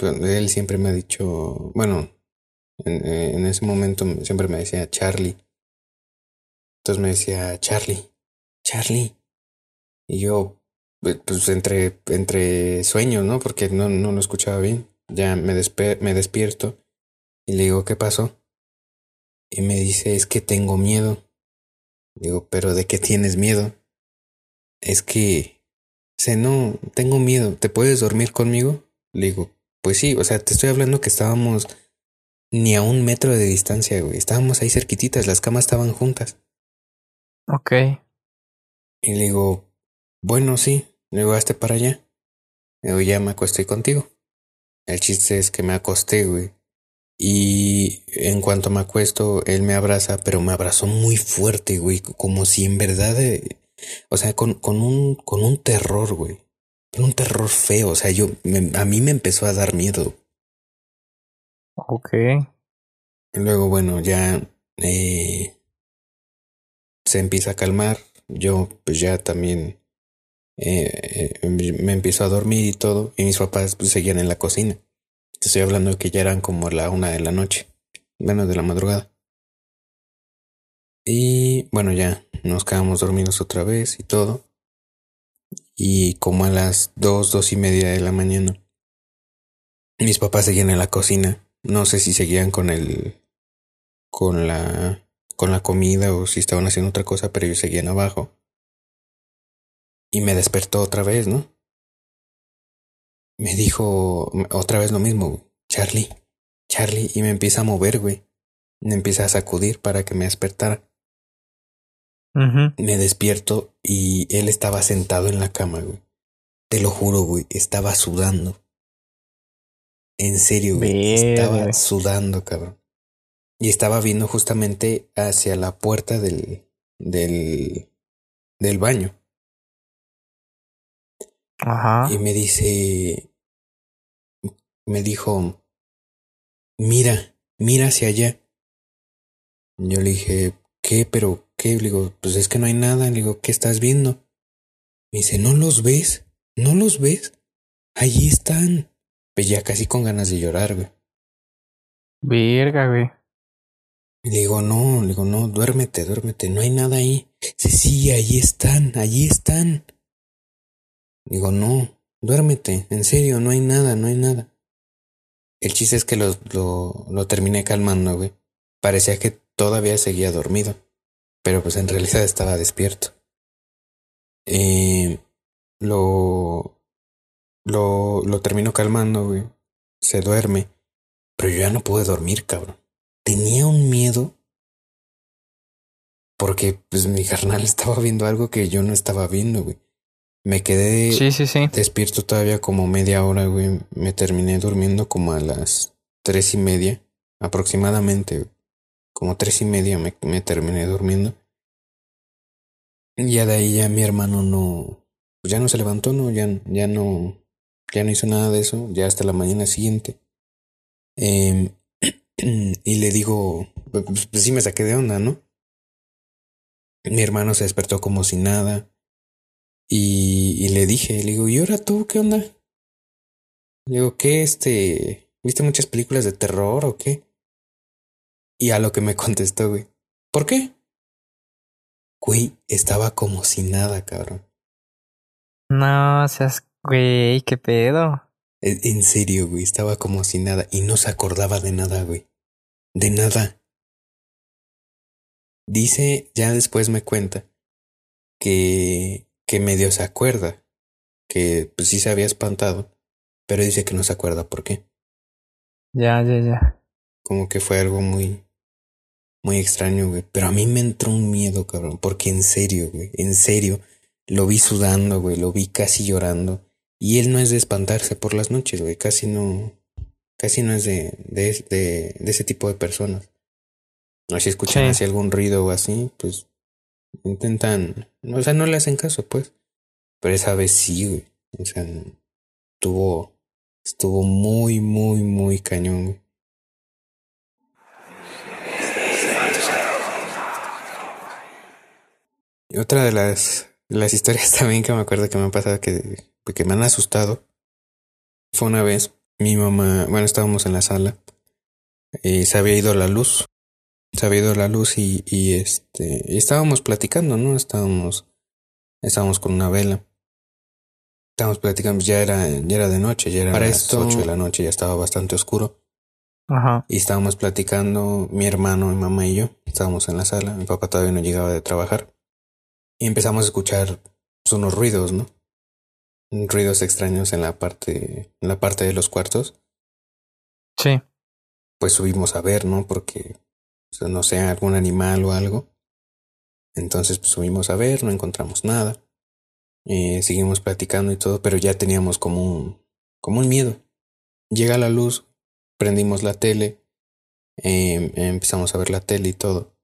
Él siempre me ha dicho, bueno, en, ese momento siempre me decía Charlie. Entonces me decía, Charlie, Charlie. Y yo, pues entre, entre sueños, ¿no? Porque no, no lo escuchaba bien. Ya me, me despierto y le digo, ¿qué pasó? Y me dice, es que tengo miedo. Digo, ¿pero de qué tienes miedo? Es que, sé, no, tengo miedo. ¿Te puedes dormir conmigo? Le digo, pues sí, o sea, te estoy hablando que estábamos ni a un metro de distancia, güey. Estábamos ahí cerquititas, las camas estaban juntas. Ok. Y le digo, bueno, sí. Le digo, hazte para allá. Le digo, ya me acosté contigo. El chiste es que me acosté, güey. Y en cuanto me acuesto, él me abraza, pero me abrazó muy fuerte, güey. Como si en verdad, eh, o sea, con, con, un, con un terror, güey. Un terror feo. O sea, yo, a mí me empezó a dar miedo. Ok. Y luego, bueno, ya eh, se empieza a calmar. Yo, pues ya también eh, eh, me empiezo a dormir y todo. Y mis papás pues, seguían en la cocina. Estoy hablando de que ya eran como la una de la noche. Bueno, de la madrugada. Y bueno, ya nos quedamos dormidos otra vez y todo. Y como a las dos, dos y media de la mañana, mis papás seguían en la cocina. No sé si seguían con el. con la. Con la comida o si estaban haciendo otra cosa, pero ellos seguían abajo. Y me despertó otra vez, ¿no? Me dijo otra vez lo mismo, Charlie, Charlie, y me empieza a mover, güey. Me empieza a sacudir para que me despertara. Me despierto y él estaba sentado en la cama, güey. Te lo juro, güey, estaba sudando. En serio, güey, estaba sudando, cabrón. Y estaba viendo justamente hacia la puerta del, del, del baño. Ajá. Y me dice, me dijo, mira, mira hacia allá. Yo le dije, ¿qué? ¿Pero qué? Le digo, pues es que no hay nada. Le digo, ¿qué estás viendo? Me dice, ¿no los ves? ¿No los ves? Allí están. Pues ya casi con ganas de llorar, güey. Verga, güey. Le digo, no, digo, no, duérmete, duérmete, no hay nada ahí. Sí, sí, allí están, allí están. Digo, no, duérmete, en serio, no hay nada, no hay nada. El chiste es que lo, lo, lo terminé calmando, güey. Parecía que todavía seguía dormido, pero pues en realidad estaba despierto. Eh, lo, lo, lo termino calmando, güey. Se duerme, pero yo ya no pude dormir, cabrón. Tenía un miedo porque pues mi carnal estaba viendo algo que yo no estaba viendo, güey. Me quedé sí, sí, sí. despierto todavía como media hora, güey. Me terminé durmiendo como a las tres y media, aproximadamente. Como tres y media me, me terminé durmiendo. Y ya de ahí ya mi hermano no, pues ya no se levantó, no, ya, ya no, ya no hizo nada de eso, ya hasta la mañana siguiente. Eh, y le digo, pues, pues sí me saqué de onda, ¿no? Mi hermano se despertó como si nada. Y, y le dije, le digo, ¿y ahora tú qué onda? Le digo, ¿qué este? ¿Viste muchas películas de terror o qué? Y a lo que me contestó, güey. ¿Por qué? Güey, estaba como si nada, cabrón. No seas, güey, qué pedo. En serio, güey, estaba como si nada y no se acordaba de nada, güey. De nada. Dice, ya después me cuenta, que que medio se acuerda, que pues sí se había espantado, pero dice que no se acuerda por qué. Ya, ya, ya. Como que fue algo muy, muy extraño, güey. Pero a mí me entró un miedo, cabrón, porque en serio, güey, en serio, lo vi sudando, güey, lo vi casi llorando. Y él no es de espantarse por las noches, güey, casi no, casi no es de, de, de, de ese tipo de personas. No si escuchan así algún ruido o así, pues intentan, o sea, no le hacen caso, pues. Pero esa vez sí, güey. O sea, estuvo, estuvo muy, muy, muy cañón, güey. Y otra de las, las historias también que me acuerdo que me han pasado que, que me han asustado fue una vez mi mamá, bueno, estábamos en la sala y se había ido la luz se había ido la luz y, y este, y estábamos platicando, ¿no? Estábamos, estábamos con una vela. Estábamos platicando, ya era, ya era de noche, ya era Para las esto- 8 de la noche, ya estaba bastante oscuro. Ajá. Y estábamos platicando, mi hermano, mi mamá y yo, estábamos en la sala, mi papá todavía no llegaba de trabajar. Y empezamos a escuchar pues, unos ruidos, ¿no? Ruidos extraños en la parte, en la parte de los cuartos. Sí. Pues subimos a ver, ¿no? Porque, no sé, algún animal o algo. Entonces, pues subimos a ver, no encontramos nada. Eh, seguimos platicando y todo, pero ya teníamos como un, como un miedo. Llega la luz, prendimos la tele, eh, empezamos a ver la tele y todo,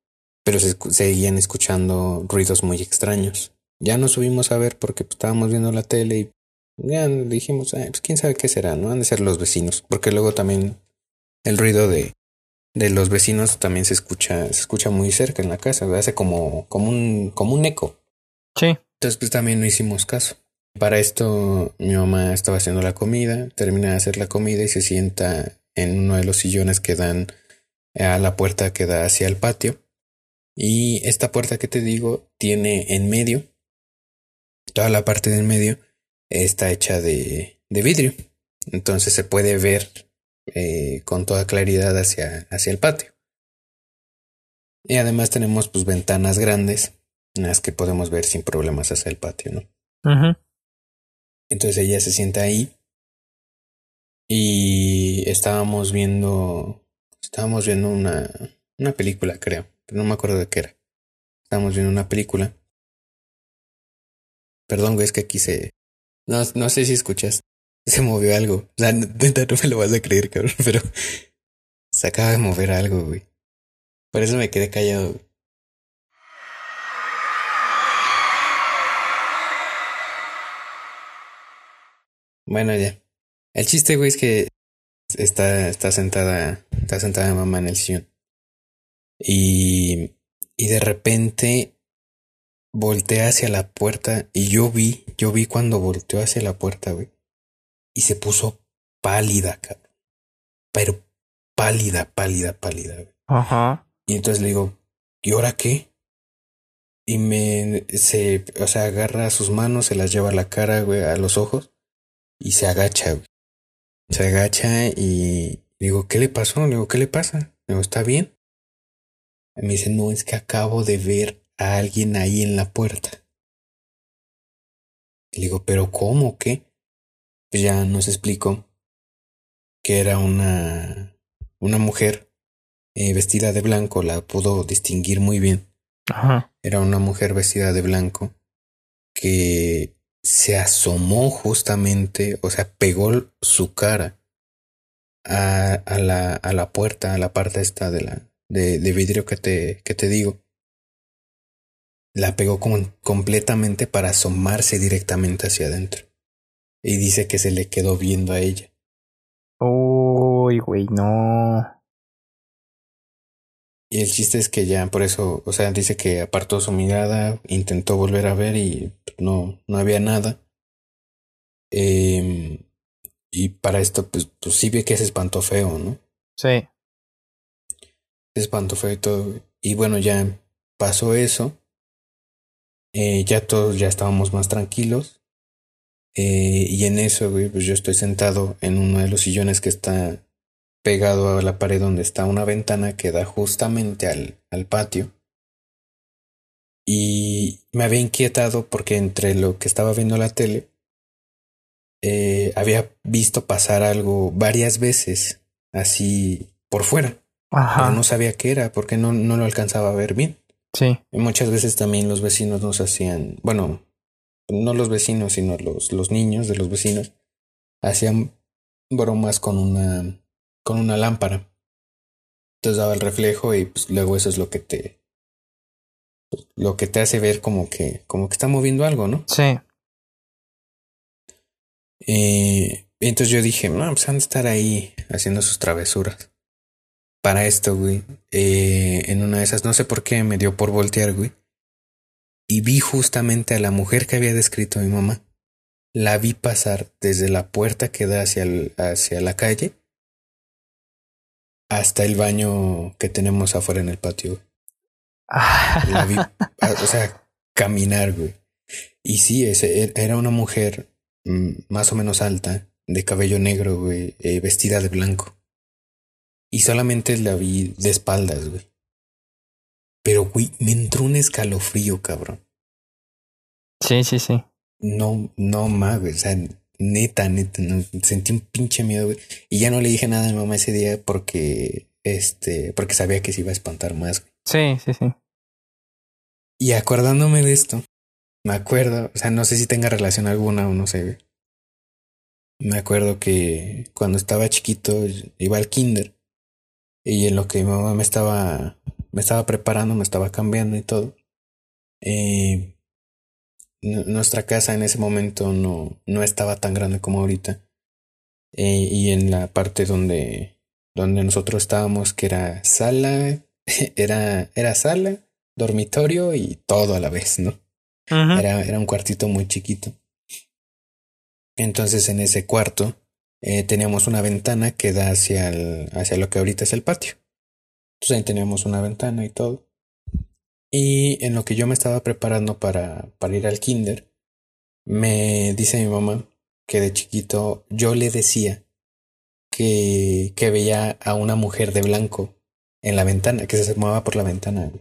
pero se seguían escuchando ruidos muy extraños. Ya nos subimos a ver porque pues, estábamos viendo la tele y ya dijimos, "Ay, pues quién sabe qué será, ¿no? Han de ser los vecinos, porque luego también el ruido de, de los vecinos también se escucha, se escucha muy cerca en la casa, hace como, como un, como un eco. Sí. Entonces, pues también no hicimos caso. Para esto, mi mamá estaba haciendo la comida, termina de hacer la comida y se sienta en uno de los sillones que dan a la puerta que da hacia el patio. Y esta puerta que te digo tiene en medio, toda la parte del medio está hecha de, de vidrio. Entonces se puede ver eh, con toda claridad hacia, hacia el patio. Y además tenemos pues ventanas grandes en las que podemos ver sin problemas hacia el patio, ¿no? Entonces ella se sienta ahí y estábamos viendo, estábamos viendo una, una película, creo, pero no me acuerdo de qué era. Estábamos viendo una película. Perdón, güey, es que aquí se, no, no sé si escuchas, se movió algo. O sea, no, me lo vas a creer, cabrón, pero se acaba de mover algo, güey. Por eso me quedé callado. güey. Bueno, ya. El chiste, güey, es que está, está sentada, está sentada mi mamá en el sillón. Y, y de repente voltea hacia la puerta y yo vi, yo vi cuando volteó hacia la puerta, güey. Y se puso pálida, cabrón. Pero pálida, pálida, pálida, güey. Ajá. Y entonces le digo, ¿y ahora qué? Y me, se, o sea, agarra sus manos, se las lleva a la cara, güey, a los ojos, y se agacha, güey. Se agacha y digo, ¿qué le pasó? Le digo, ¿qué le pasa? Le digo, ¿está bien? Me dice, no, es que acabo de ver a alguien ahí en la puerta. Y le digo, ¿pero cómo? ¿Qué? Pues ya nos explicó que era una, una mujer eh, vestida de blanco, la pudo distinguir muy bien. Ajá. Era una mujer vestida de blanco que se asomó justamente, o sea, pegó su cara a, a la, a la puerta, a la parte esta de la de, de vidrio que te, que te digo. La pegó como completamente para asomarse directamente hacia adentro. Y dice que se le quedó viendo a ella. Uy, güey, no. Y el chiste es que ya por eso, o sea, dice que apartó su mirada, intentó volver a ver y no, no había nada. Em, y para esto, pues, pues sí ve que se espantó feo, ¿no? Sí. Se espantó feo y todo. Y bueno, ya pasó eso. Eh, ya todos ya estábamos más tranquilos. Eh, y en eso, güey, pues yo estoy sentado en uno de los sillones que está pegado a la pared donde está una ventana que da justamente al, al patio. Y me había inquietado porque entre lo que estaba viendo la tele, eh, había visto pasar algo varias veces, así por fuera, Ajá. pero no sabía qué era porque no, no lo alcanzaba a ver bien. Sí. Y muchas veces también los vecinos nos hacían, bueno, no los vecinos, sino los, los niños de los vecinos, hacían bromas con una, con una lámpara. Entonces daba el reflejo y pues luego eso es lo que te, lo que te hace ver como que, como que está moviendo algo, ¿no? Sí. Eh, y entonces yo dije, no, pues han de estar ahí haciendo sus travesuras. Para esto, güey, eh, en una de esas, no sé por qué me dio por voltear, güey. Y vi justamente a la mujer que había descrito mi mamá. La vi pasar desde la puerta que da hacia, el- hacia la calle. hasta el baño que tenemos afuera en el patio. La vi, o sea, caminar, güey. Y sí, ese, era una mujer mm, más o menos alta, de cabello negro, güey, eh, vestida de blanco. Y solamente la vi de espaldas, güey. Pero, güey, me entró un escalofrío, cabrón. Sí, sí, sí. No, no más, güey. O sea, neta, neta, sentí un pinche miedo, güey. Y ya no le dije nada a mi mamá ese día porque, este, porque sabía que se iba a espantar más, güey. Sí, sí, sí. Y acordándome de esto, me acuerdo, o sea, no sé si tenga relación alguna o no sé, güey. Me acuerdo que cuando estaba chiquito iba al kinder y en lo que mi mamá me estaba me estaba preparando, me estaba cambiando y todo. Eh, nuestra casa en ese momento no, no estaba tan grande como ahorita. Eh, y en la parte donde, donde nosotros estábamos, que era sala, era, era sala, dormitorio y todo a la vez, ¿no? era, era un cuartito muy chiquito. Entonces en ese cuarto eh, teníamos una ventana que da hacia, el, hacia lo que ahorita es el patio. Entonces ahí teníamos una ventana y todo. Y en lo que yo me estaba preparando para, para ir al kinder, me dice mi mamá que de chiquito yo le decía que, que veía a una mujer de blanco en la ventana, que se asomaba por la ventana.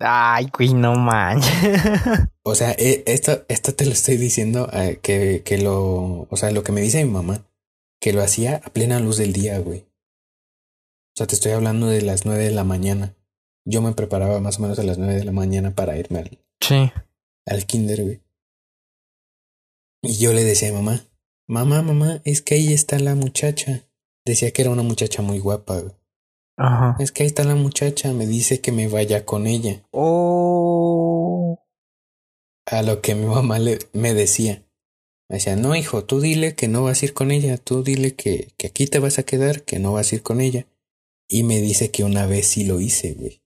Ay, güey, no manches. o sea, esto, esto te lo estoy diciendo eh, que, que lo, o sea, lo que me dice mi mamá, que lo hacía a plena luz del día, güey. O sea, te estoy hablando de las nueve de la mañana. Yo me preparaba más o menos a las nueve de la mañana para irme al, sí. al kinder, güey. Y yo le decía a mamá, mamá, mamá, es que ahí está la muchacha. Decía que era una muchacha muy guapa, güey. Ajá. Es que ahí está la muchacha, me dice que me vaya con ella. Oh. A lo que mi mamá le, me decía. Me decía, no, hijo, tú dile que no vas a ir con ella, tú dile que, que aquí te vas a quedar, que no vas a ir con ella. Y me dice que una vez sí lo hice, güey.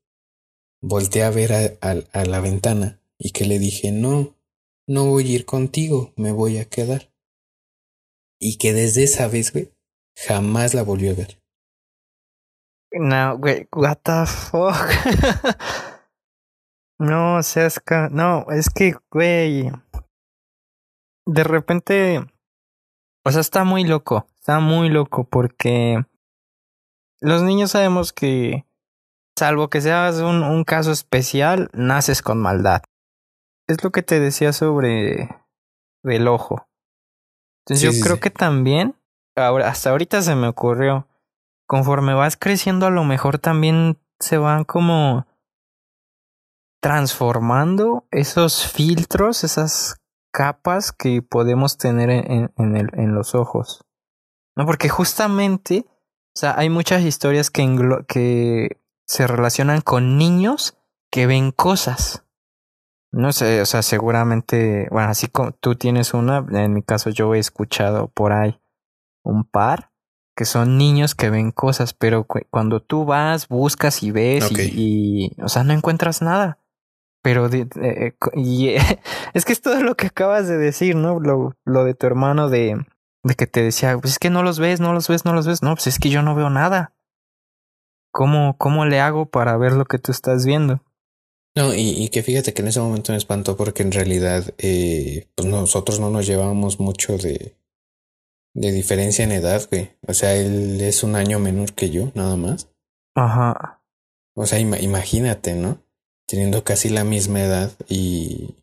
Volté a ver a, a, la ventana y que le dije, no, no voy a ir contigo, me voy a quedar. Y que desde esa vez, güey, jamás la volvió a ver. No, güey, what the fuck. no, seas no, es que, güey, de repente, o sea, está muy loco, está muy loco porque los niños sabemos que, salvo que seas un, un caso especial, naces con maldad. Es lo que te decía sobre el ojo. Entonces yo creo que también, ahora, hasta ahorita se me ocurrió, conforme vas creciendo a lo mejor también se van como transformando esos filtros, esas capas que podemos tener en, en, el, en los ojos. No, porque justamente o sea, hay muchas historias que, que se relacionan con niños que ven cosas. No sé, o sea, seguramente, bueno, así como tú tienes una, en mi caso yo he escuchado por ahí un par que son niños que ven cosas, pero cuando tú vas, buscas y ves y, o sea, no encuentras nada. Pero eh, y, es que es todo lo que acabas de decir, ¿no? Lo, lo de tu hermano de de que te decía, pues es que no los ves, no los ves, no los ves. No, pues es que yo no veo nada. ¿Cómo, cómo le hago para ver lo que tú estás viendo? No, y, que fíjate que en ese momento me espantó porque en realidad eh, pues nosotros no nos llevábamos mucho de, de diferencia en edad, güey. O sea, él es un año menor que yo, nada más. Ajá. O sea, imagínate, ¿no? Teniendo casi la misma edad y,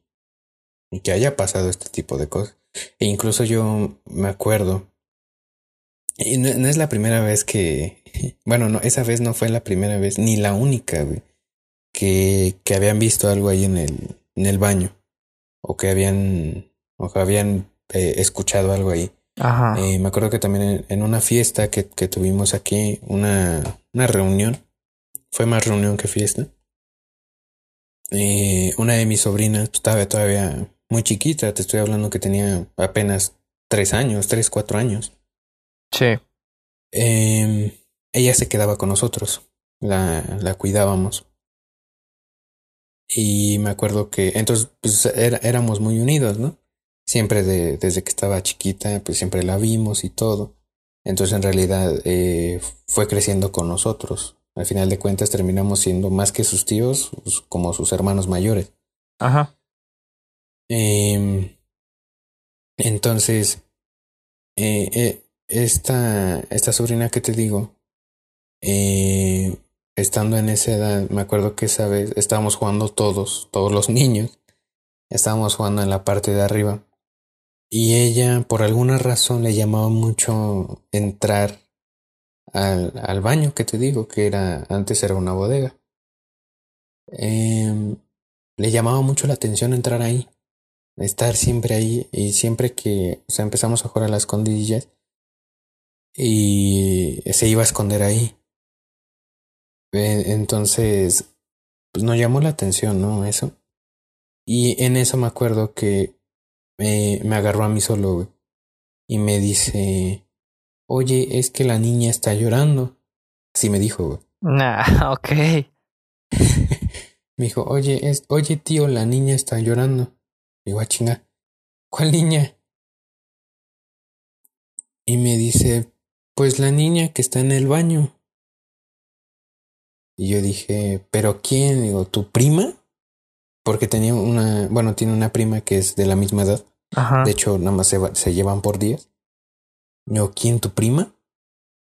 y que haya pasado este tipo de cosas. E incluso yo me acuerdo, y no, es la primera vez que, bueno, no, esa vez no fue la primera vez, ni la única, güey, que, que habían visto algo ahí en el, en el baño, o que habían, o que habían eh, escuchado algo ahí. Ajá. Eh, me acuerdo que también en, una fiesta que, que, tuvimos aquí, una, una reunión, fue más reunión que fiesta. Eh, una de mis sobrinas estaba todavía muy chiquita, te estoy hablando que tenía apenas tres años, tres, cuatro años. Sí. Eh, ella se quedaba con nosotros, la, la cuidábamos. Y me acuerdo que entonces pues, era, éramos muy unidos, ¿no? Siempre de, desde que estaba chiquita, pues siempre la vimos y todo. Entonces en realidad eh, fue creciendo con nosotros. Al final de cuentas terminamos siendo más que sus tíos, pues, como sus hermanos mayores. Ajá. Em, entonces, eh, eh, esta, esta sobrina que te digo, eh, estando en esa edad, me acuerdo que esa vez estábamos jugando todos, todos los niños, estábamos jugando en la parte de arriba. Y ella, por alguna razón, le llamaba mucho entrar al, al baño que te digo, que era antes era una bodega. Em, le llamaba mucho la atención entrar ahí, estar siempre ahí y siempre que o sea, empezamos a jugar a las escondidillas y se iba a esconder ahí. Eh, Entonces, pues nos llamó la atención, ¿no? Eso. Y en eso me acuerdo que me, me agarró a mí solo. Y me dice, oye, es que la niña está llorando. Así me dijo, güey. Nah, ok. Me dijo, oye, es, oye, tío, la niña está llorando. Digo, a chinga, ¿cuál niña? Y me dice, pues la niña que está en el baño. Y yo dije, ¿pero quién? Digo, ¿tu prima? Porque tenía una, bueno, tiene una prima que es de la misma edad. Ajá. De hecho, nada más se, se llevan por días. Yo, ¿quién tu prima?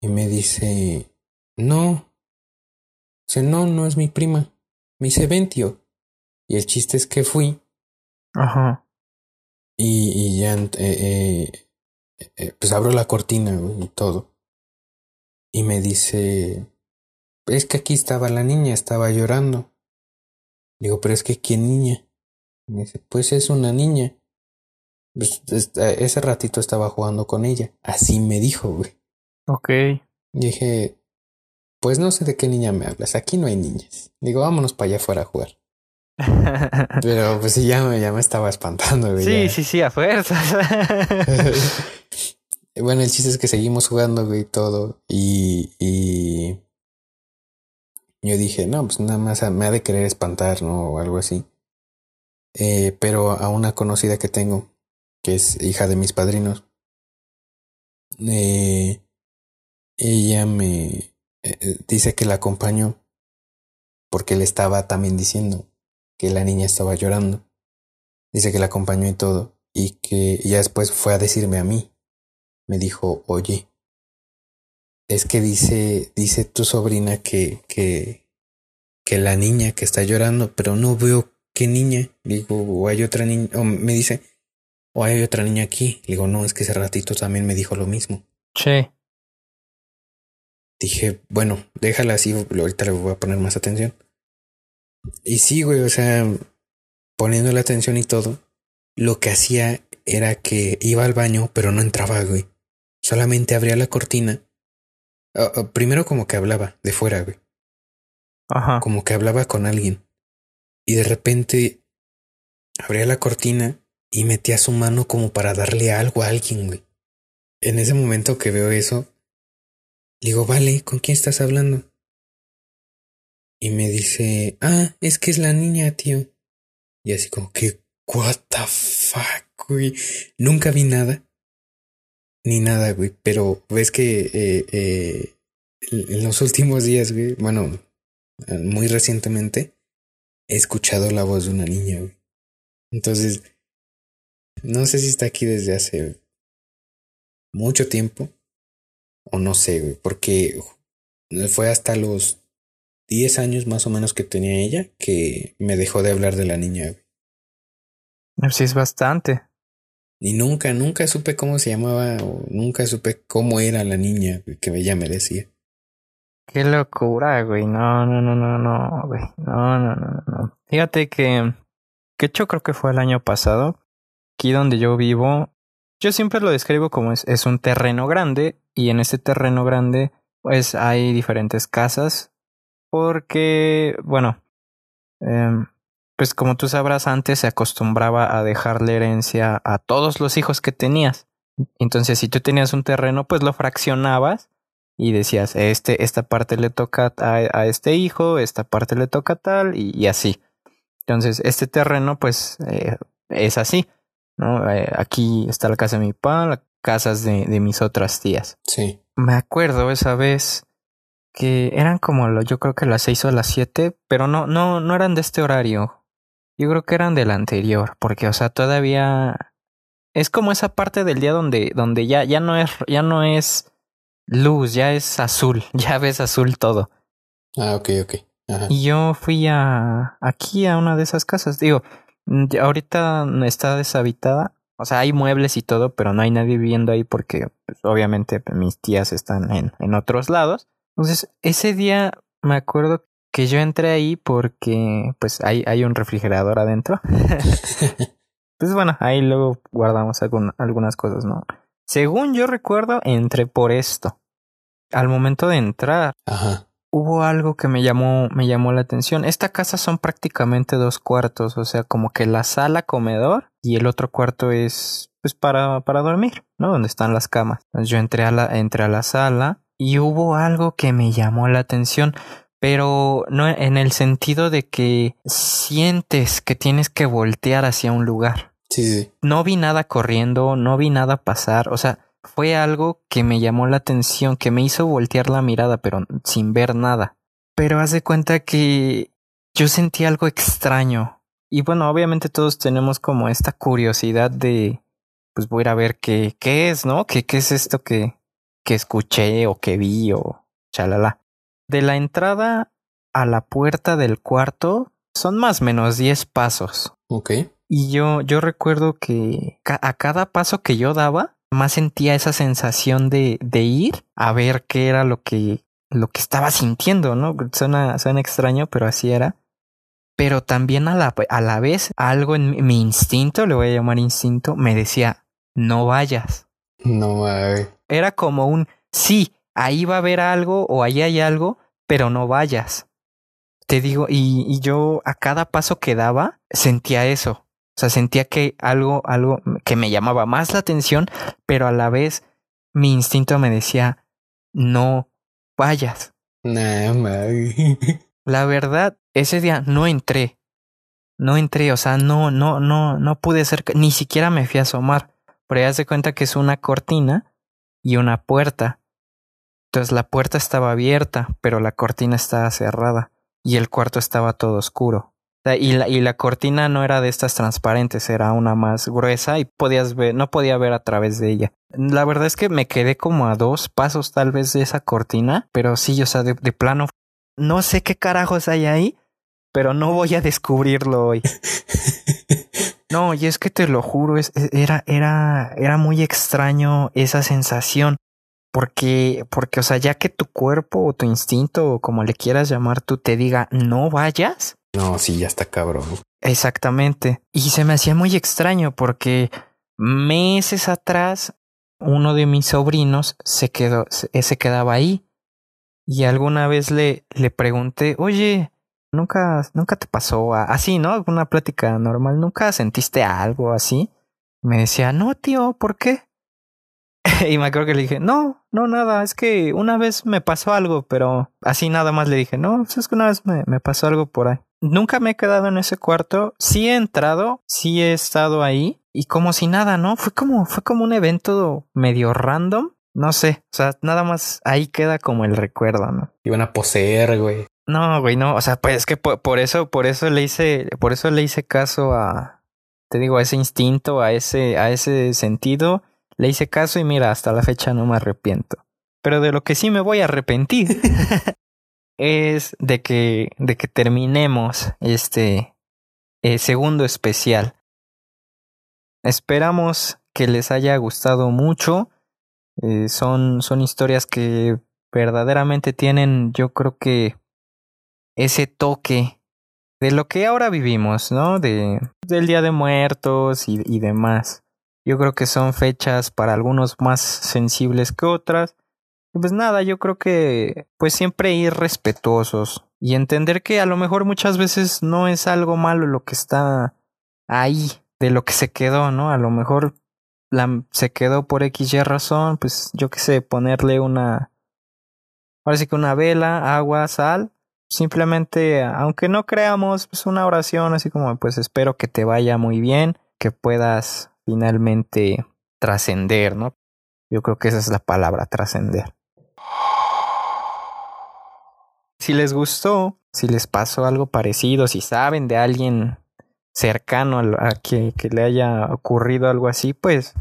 Y me dice, no. Dice, no, no es mi prima. Me dice, ven, tío. Y el chiste es que fui Ajá. y, y ya, eh, eh, eh, pues abro la cortina y todo. Y me dice, es que aquí estaba la niña, estaba llorando. Digo, pero es que ¿quién niña? Me dice, pues es una niña. Eh, ese ratito estaba jugando con ella. Así me dijo, güey. Ok. Dije, pues no sé de qué niña me hablas. Aquí no hay niñas. Digo, vámonos para allá afuera a jugar. Pero pues sí, ya me, ya me estaba espantando, güey. sí, ya. sí, sí, a fuerzas. bueno, el chiste es que seguimos jugando, güey, todo. Y, y yo dije, no, pues nada más me ha de querer espantar, ¿no? O algo así. Eh, pero a una conocida que tengo, que es hija de mis padrinos, eh, ella me eh, eh, dice que la acompañó porque le estaba también diciendo que la niña estaba llorando. Dice que la acompañó y todo. Y que ya después fue a decirme a mí. Me dijo, oye, es que dice, dice tu sobrina que, que, que la niña que está llorando, pero no veo qué niña. Digo, o hay otra niña, o me dice, o hay otra niña aquí. Digo, no, es que ese ratito también me dijo lo mismo. che. Dije, bueno, déjala así, ahorita le voy a poner más atención. Y sí, güey, o sea, poniéndole atención y todo, lo que hacía era que iba al baño, pero no entraba, güey. Solamente abría la cortina. Primero como que hablaba de fuera, güey. Ajá. Como que hablaba con alguien. Y de repente abría la cortina y metía su mano como para darle algo a alguien, güey. En ese momento que veo eso, digo, vale, ¿con quién estás hablando? Y me dice, ah, es que es la niña, tío. Y así como que, what the güey. Nunca vi nada. Ni nada, güey. Pero ves que eh, eh, en los últimos días, güey, bueno, muy recientemente, he escuchado la voz de una niña, güey. Entonces, no sé si está aquí desde hace mucho tiempo. O no sé, güey, porque fue hasta los 10 años más o menos que tenía ella que me dejó de hablar de la niña. güey. Sí, es bastante. Y nunca, nunca supe cómo se llamaba o nunca supe cómo era la niña güey, que ella me decía. Qué locura, güey. No, no, no, no, no, güey. No, no, no, no. Fíjate que, que yo creo que fue el año pasado. Aquí donde yo vivo, yo siempre lo describo como es, es un terreno grande y en ese terreno grande pues hay diferentes casas porque, bueno, em, pues como tú sabrás antes se acostumbraba a dejarle herencia a todos los hijos que tenías. Entonces si tú tenías un terreno pues lo fraccionabas y decías, este, esta parte le toca a, este hijo, esta parte le toca a tal y, y así. Entonces, este terreno, pues, eh, es así, ¿no? Eh, aquí está la casa de mi papá, la casas de, de mis otras tías. Sí. Me acuerdo esa vez que eran como lo, yo creo que las seis o las siete, pero no, no, no eran de este horario. Yo creo que eran del anterior, porque, o sea, todavía es como esa parte del día donde, donde ya, ya no es, ya no es luz, ya es azul, ya ves azul todo. Ah, ok, ok. Ajá. Y yo fui a aquí a una de esas casas. Digo, ahorita no está deshabitada. O sea, hay muebles y todo, pero no hay nadie viviendo ahí porque pues, obviamente pues, mis tías están en, en otros lados. Entonces, ese día me acuerdo que yo entré ahí porque pues hay, hay un refrigerador adentro. pues bueno, ahí luego guardamos algún- algunas cosas, ¿no? Según yo recuerdo, entré por esto. Al momento de entrar, Ajá. Hubo algo que me llamó, me llamó la atención. Esta casa son prácticamente dos cuartos, o sea, como que la sala comedor y el otro cuarto es pues para, para dormir, ¿no? Donde están las camas. Entonces yo entré a la, entré a la sala y hubo algo que me llamó la atención, pero no en el sentido de que sientes que tienes que voltear hacia un lugar Sí, sí, sí. no vi nada corriendo, no vi nada pasar, o sea, fue algo que me llamó la atención, que me hizo voltear la mirada, pero sin ver nada. Pero haz de cuenta que yo sentí algo extraño. Y bueno, obviamente todos tenemos como esta curiosidad de, pues voy a ir a ver qué, qué es, ¿no? ¿Qué, qué es esto que, que escuché o que vi o chalala? De la entrada a la puerta del cuarto son más o menos 10 pasos. Ok. Y yo, yo recuerdo que a cada paso que yo daba, más sentía esa sensación de, de ir a ver qué era lo que, lo que estaba sintiendo, ¿no? Suena, suena extraño, pero así era. Pero también a la, a la vez, algo en mi, instinto, le voy a llamar instinto, me decía, no vayas. No mames. Era como un, sí, ahí va a haber algo o ahí hay algo, pero no vayas. Te digo, y, y yo a cada paso que daba sentía eso. O sea, sentía que algo, algo que me llamaba más la atención, pero a la vez mi instinto me decía, no vayas. Nah. La verdad, ese día no entré. No entré, o sea, no, no, no, no pude ser, ni siquiera me fui a asomar. Pero ya se cuenta que es una cortina y una puerta. Entonces la puerta estaba abierta, pero la cortina estaba cerrada y el cuarto estaba todo oscuro. Sea, Y la, y la cortina no era de estas transparentes, era una más gruesa y podías ver, no podía ver a través de ella. La verdad es que me quedé como a dos pasos tal vez de esa cortina, pero sí, o sea, de, de plano, no sé qué carajos hay ahí, pero no voy a descubrirlo hoy. No, y es que te lo juro, es, e- era, era, era muy extraño esa sensación. Porque, porque, o sea, ya que tu cuerpo o tu instinto o como le quieras llamar tú te diga no vayas, No, sí, ya está cabrón. Exactamente. Y se me hacía muy extraño porque meses atrás uno de mis sobrinos se quedó, se, se quedaba ahí. Y alguna vez le, le pregunté, oye, nunca, nunca te pasó así, ¿no? Alguna plática normal, nunca sentiste algo así. Me decía, no, tío, ¿por qué? y me acuerdo que le dije, no, no, nada, es que una vez me pasó algo, pero así nada más le dije, no, pues es que una vez me, me pasó algo por ahí. Nunca me he quedado en ese cuarto, sí he entrado, sí he estado ahí, y como si nada, ¿no? Fue como, fue como un evento medio random, no sé, o sea, nada más ahí queda como el recuerdo, ¿no? Iban a poseer, güey. No, güey, no, o sea, pues es que por, por eso, por eso le hice, por eso le hice caso a, te digo, a ese instinto, a ese, a ese sentido, le hice caso y mira, hasta la fecha no me arrepiento. Pero de lo que sí me voy a arrepentir es de que, de que terminemos este eh, segundo especial. Esperamos que les haya gustado mucho. Eh, son, son historias que verdaderamente tienen, yo creo que ese toque de lo que ahora vivimos, ¿no? De, del Día de Muertos y, y demás. Yo creo que son fechas para algunos más sensibles que otras. Pues nada, yo creo que pues siempre ir respetuosos y entender que a lo mejor muchas veces no es algo malo lo que está ahí, de lo que se quedó, ¿no? A lo mejor se quedó por X y razón, pues yo qué sé, ponerle una, sí que una vela, agua, sal, simplemente, aunque no creamos, pues una oración así como, pues espero que te vaya muy bien, que puedas finalmente trascender, ¿no? Yo creo que esa es la palabra, trascender. Si les gustó, si les pasó algo parecido, si saben de alguien cercano a, que, le haya ocurrido algo así, pues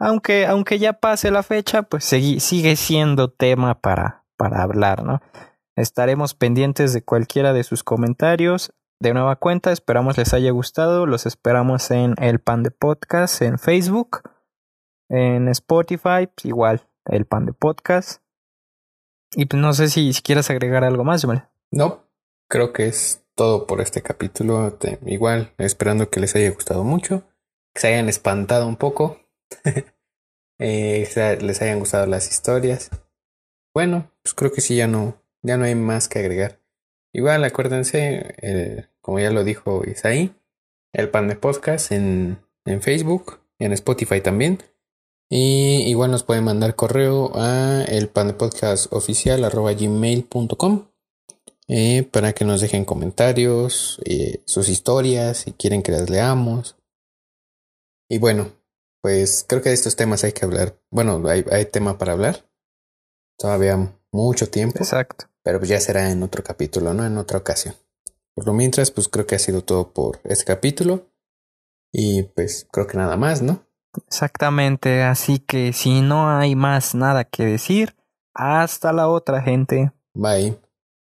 aunque, aunque ya pase la fecha, pues sigue siendo tema para, para hablar, ¿no? Estaremos pendientes de cualquiera de sus comentarios. De nueva cuenta, esperamos les haya gustado. Los esperamos en El Pan de Podcast, en Facebook, en Spotify, pues igual, El Pan de Podcast. Y pues no sé si, si agregar algo más, Jamal. No, creo que es todo por este capítulo. igual, esperando que les haya gustado mucho, que se hayan espantado un poco, eh, les hayan gustado las historias. Bueno, pues creo que sí, ya no, ya no hay más que agregar. Igual, acuérdense, como ya lo dijo Isaí, el pan de podcast en, en Facebook, en Spotify también. Y igual nos pueden mandar correo a el gmail.com eh, para que nos dejen comentarios, eh, sus historias, si quieren que las leamos. Y bueno, pues creo que de estos temas hay que hablar. Bueno, hay, hay tema para hablar. Todavía mucho tiempo. Exacto. Pero pues ya será en otro capítulo, ¿no? En otra ocasión. Por lo mientras, pues creo que ha sido todo por este capítulo. Y pues creo que nada más, ¿no? Exactamente, así que si no hay más nada que decir, hasta la otra gente. Bye.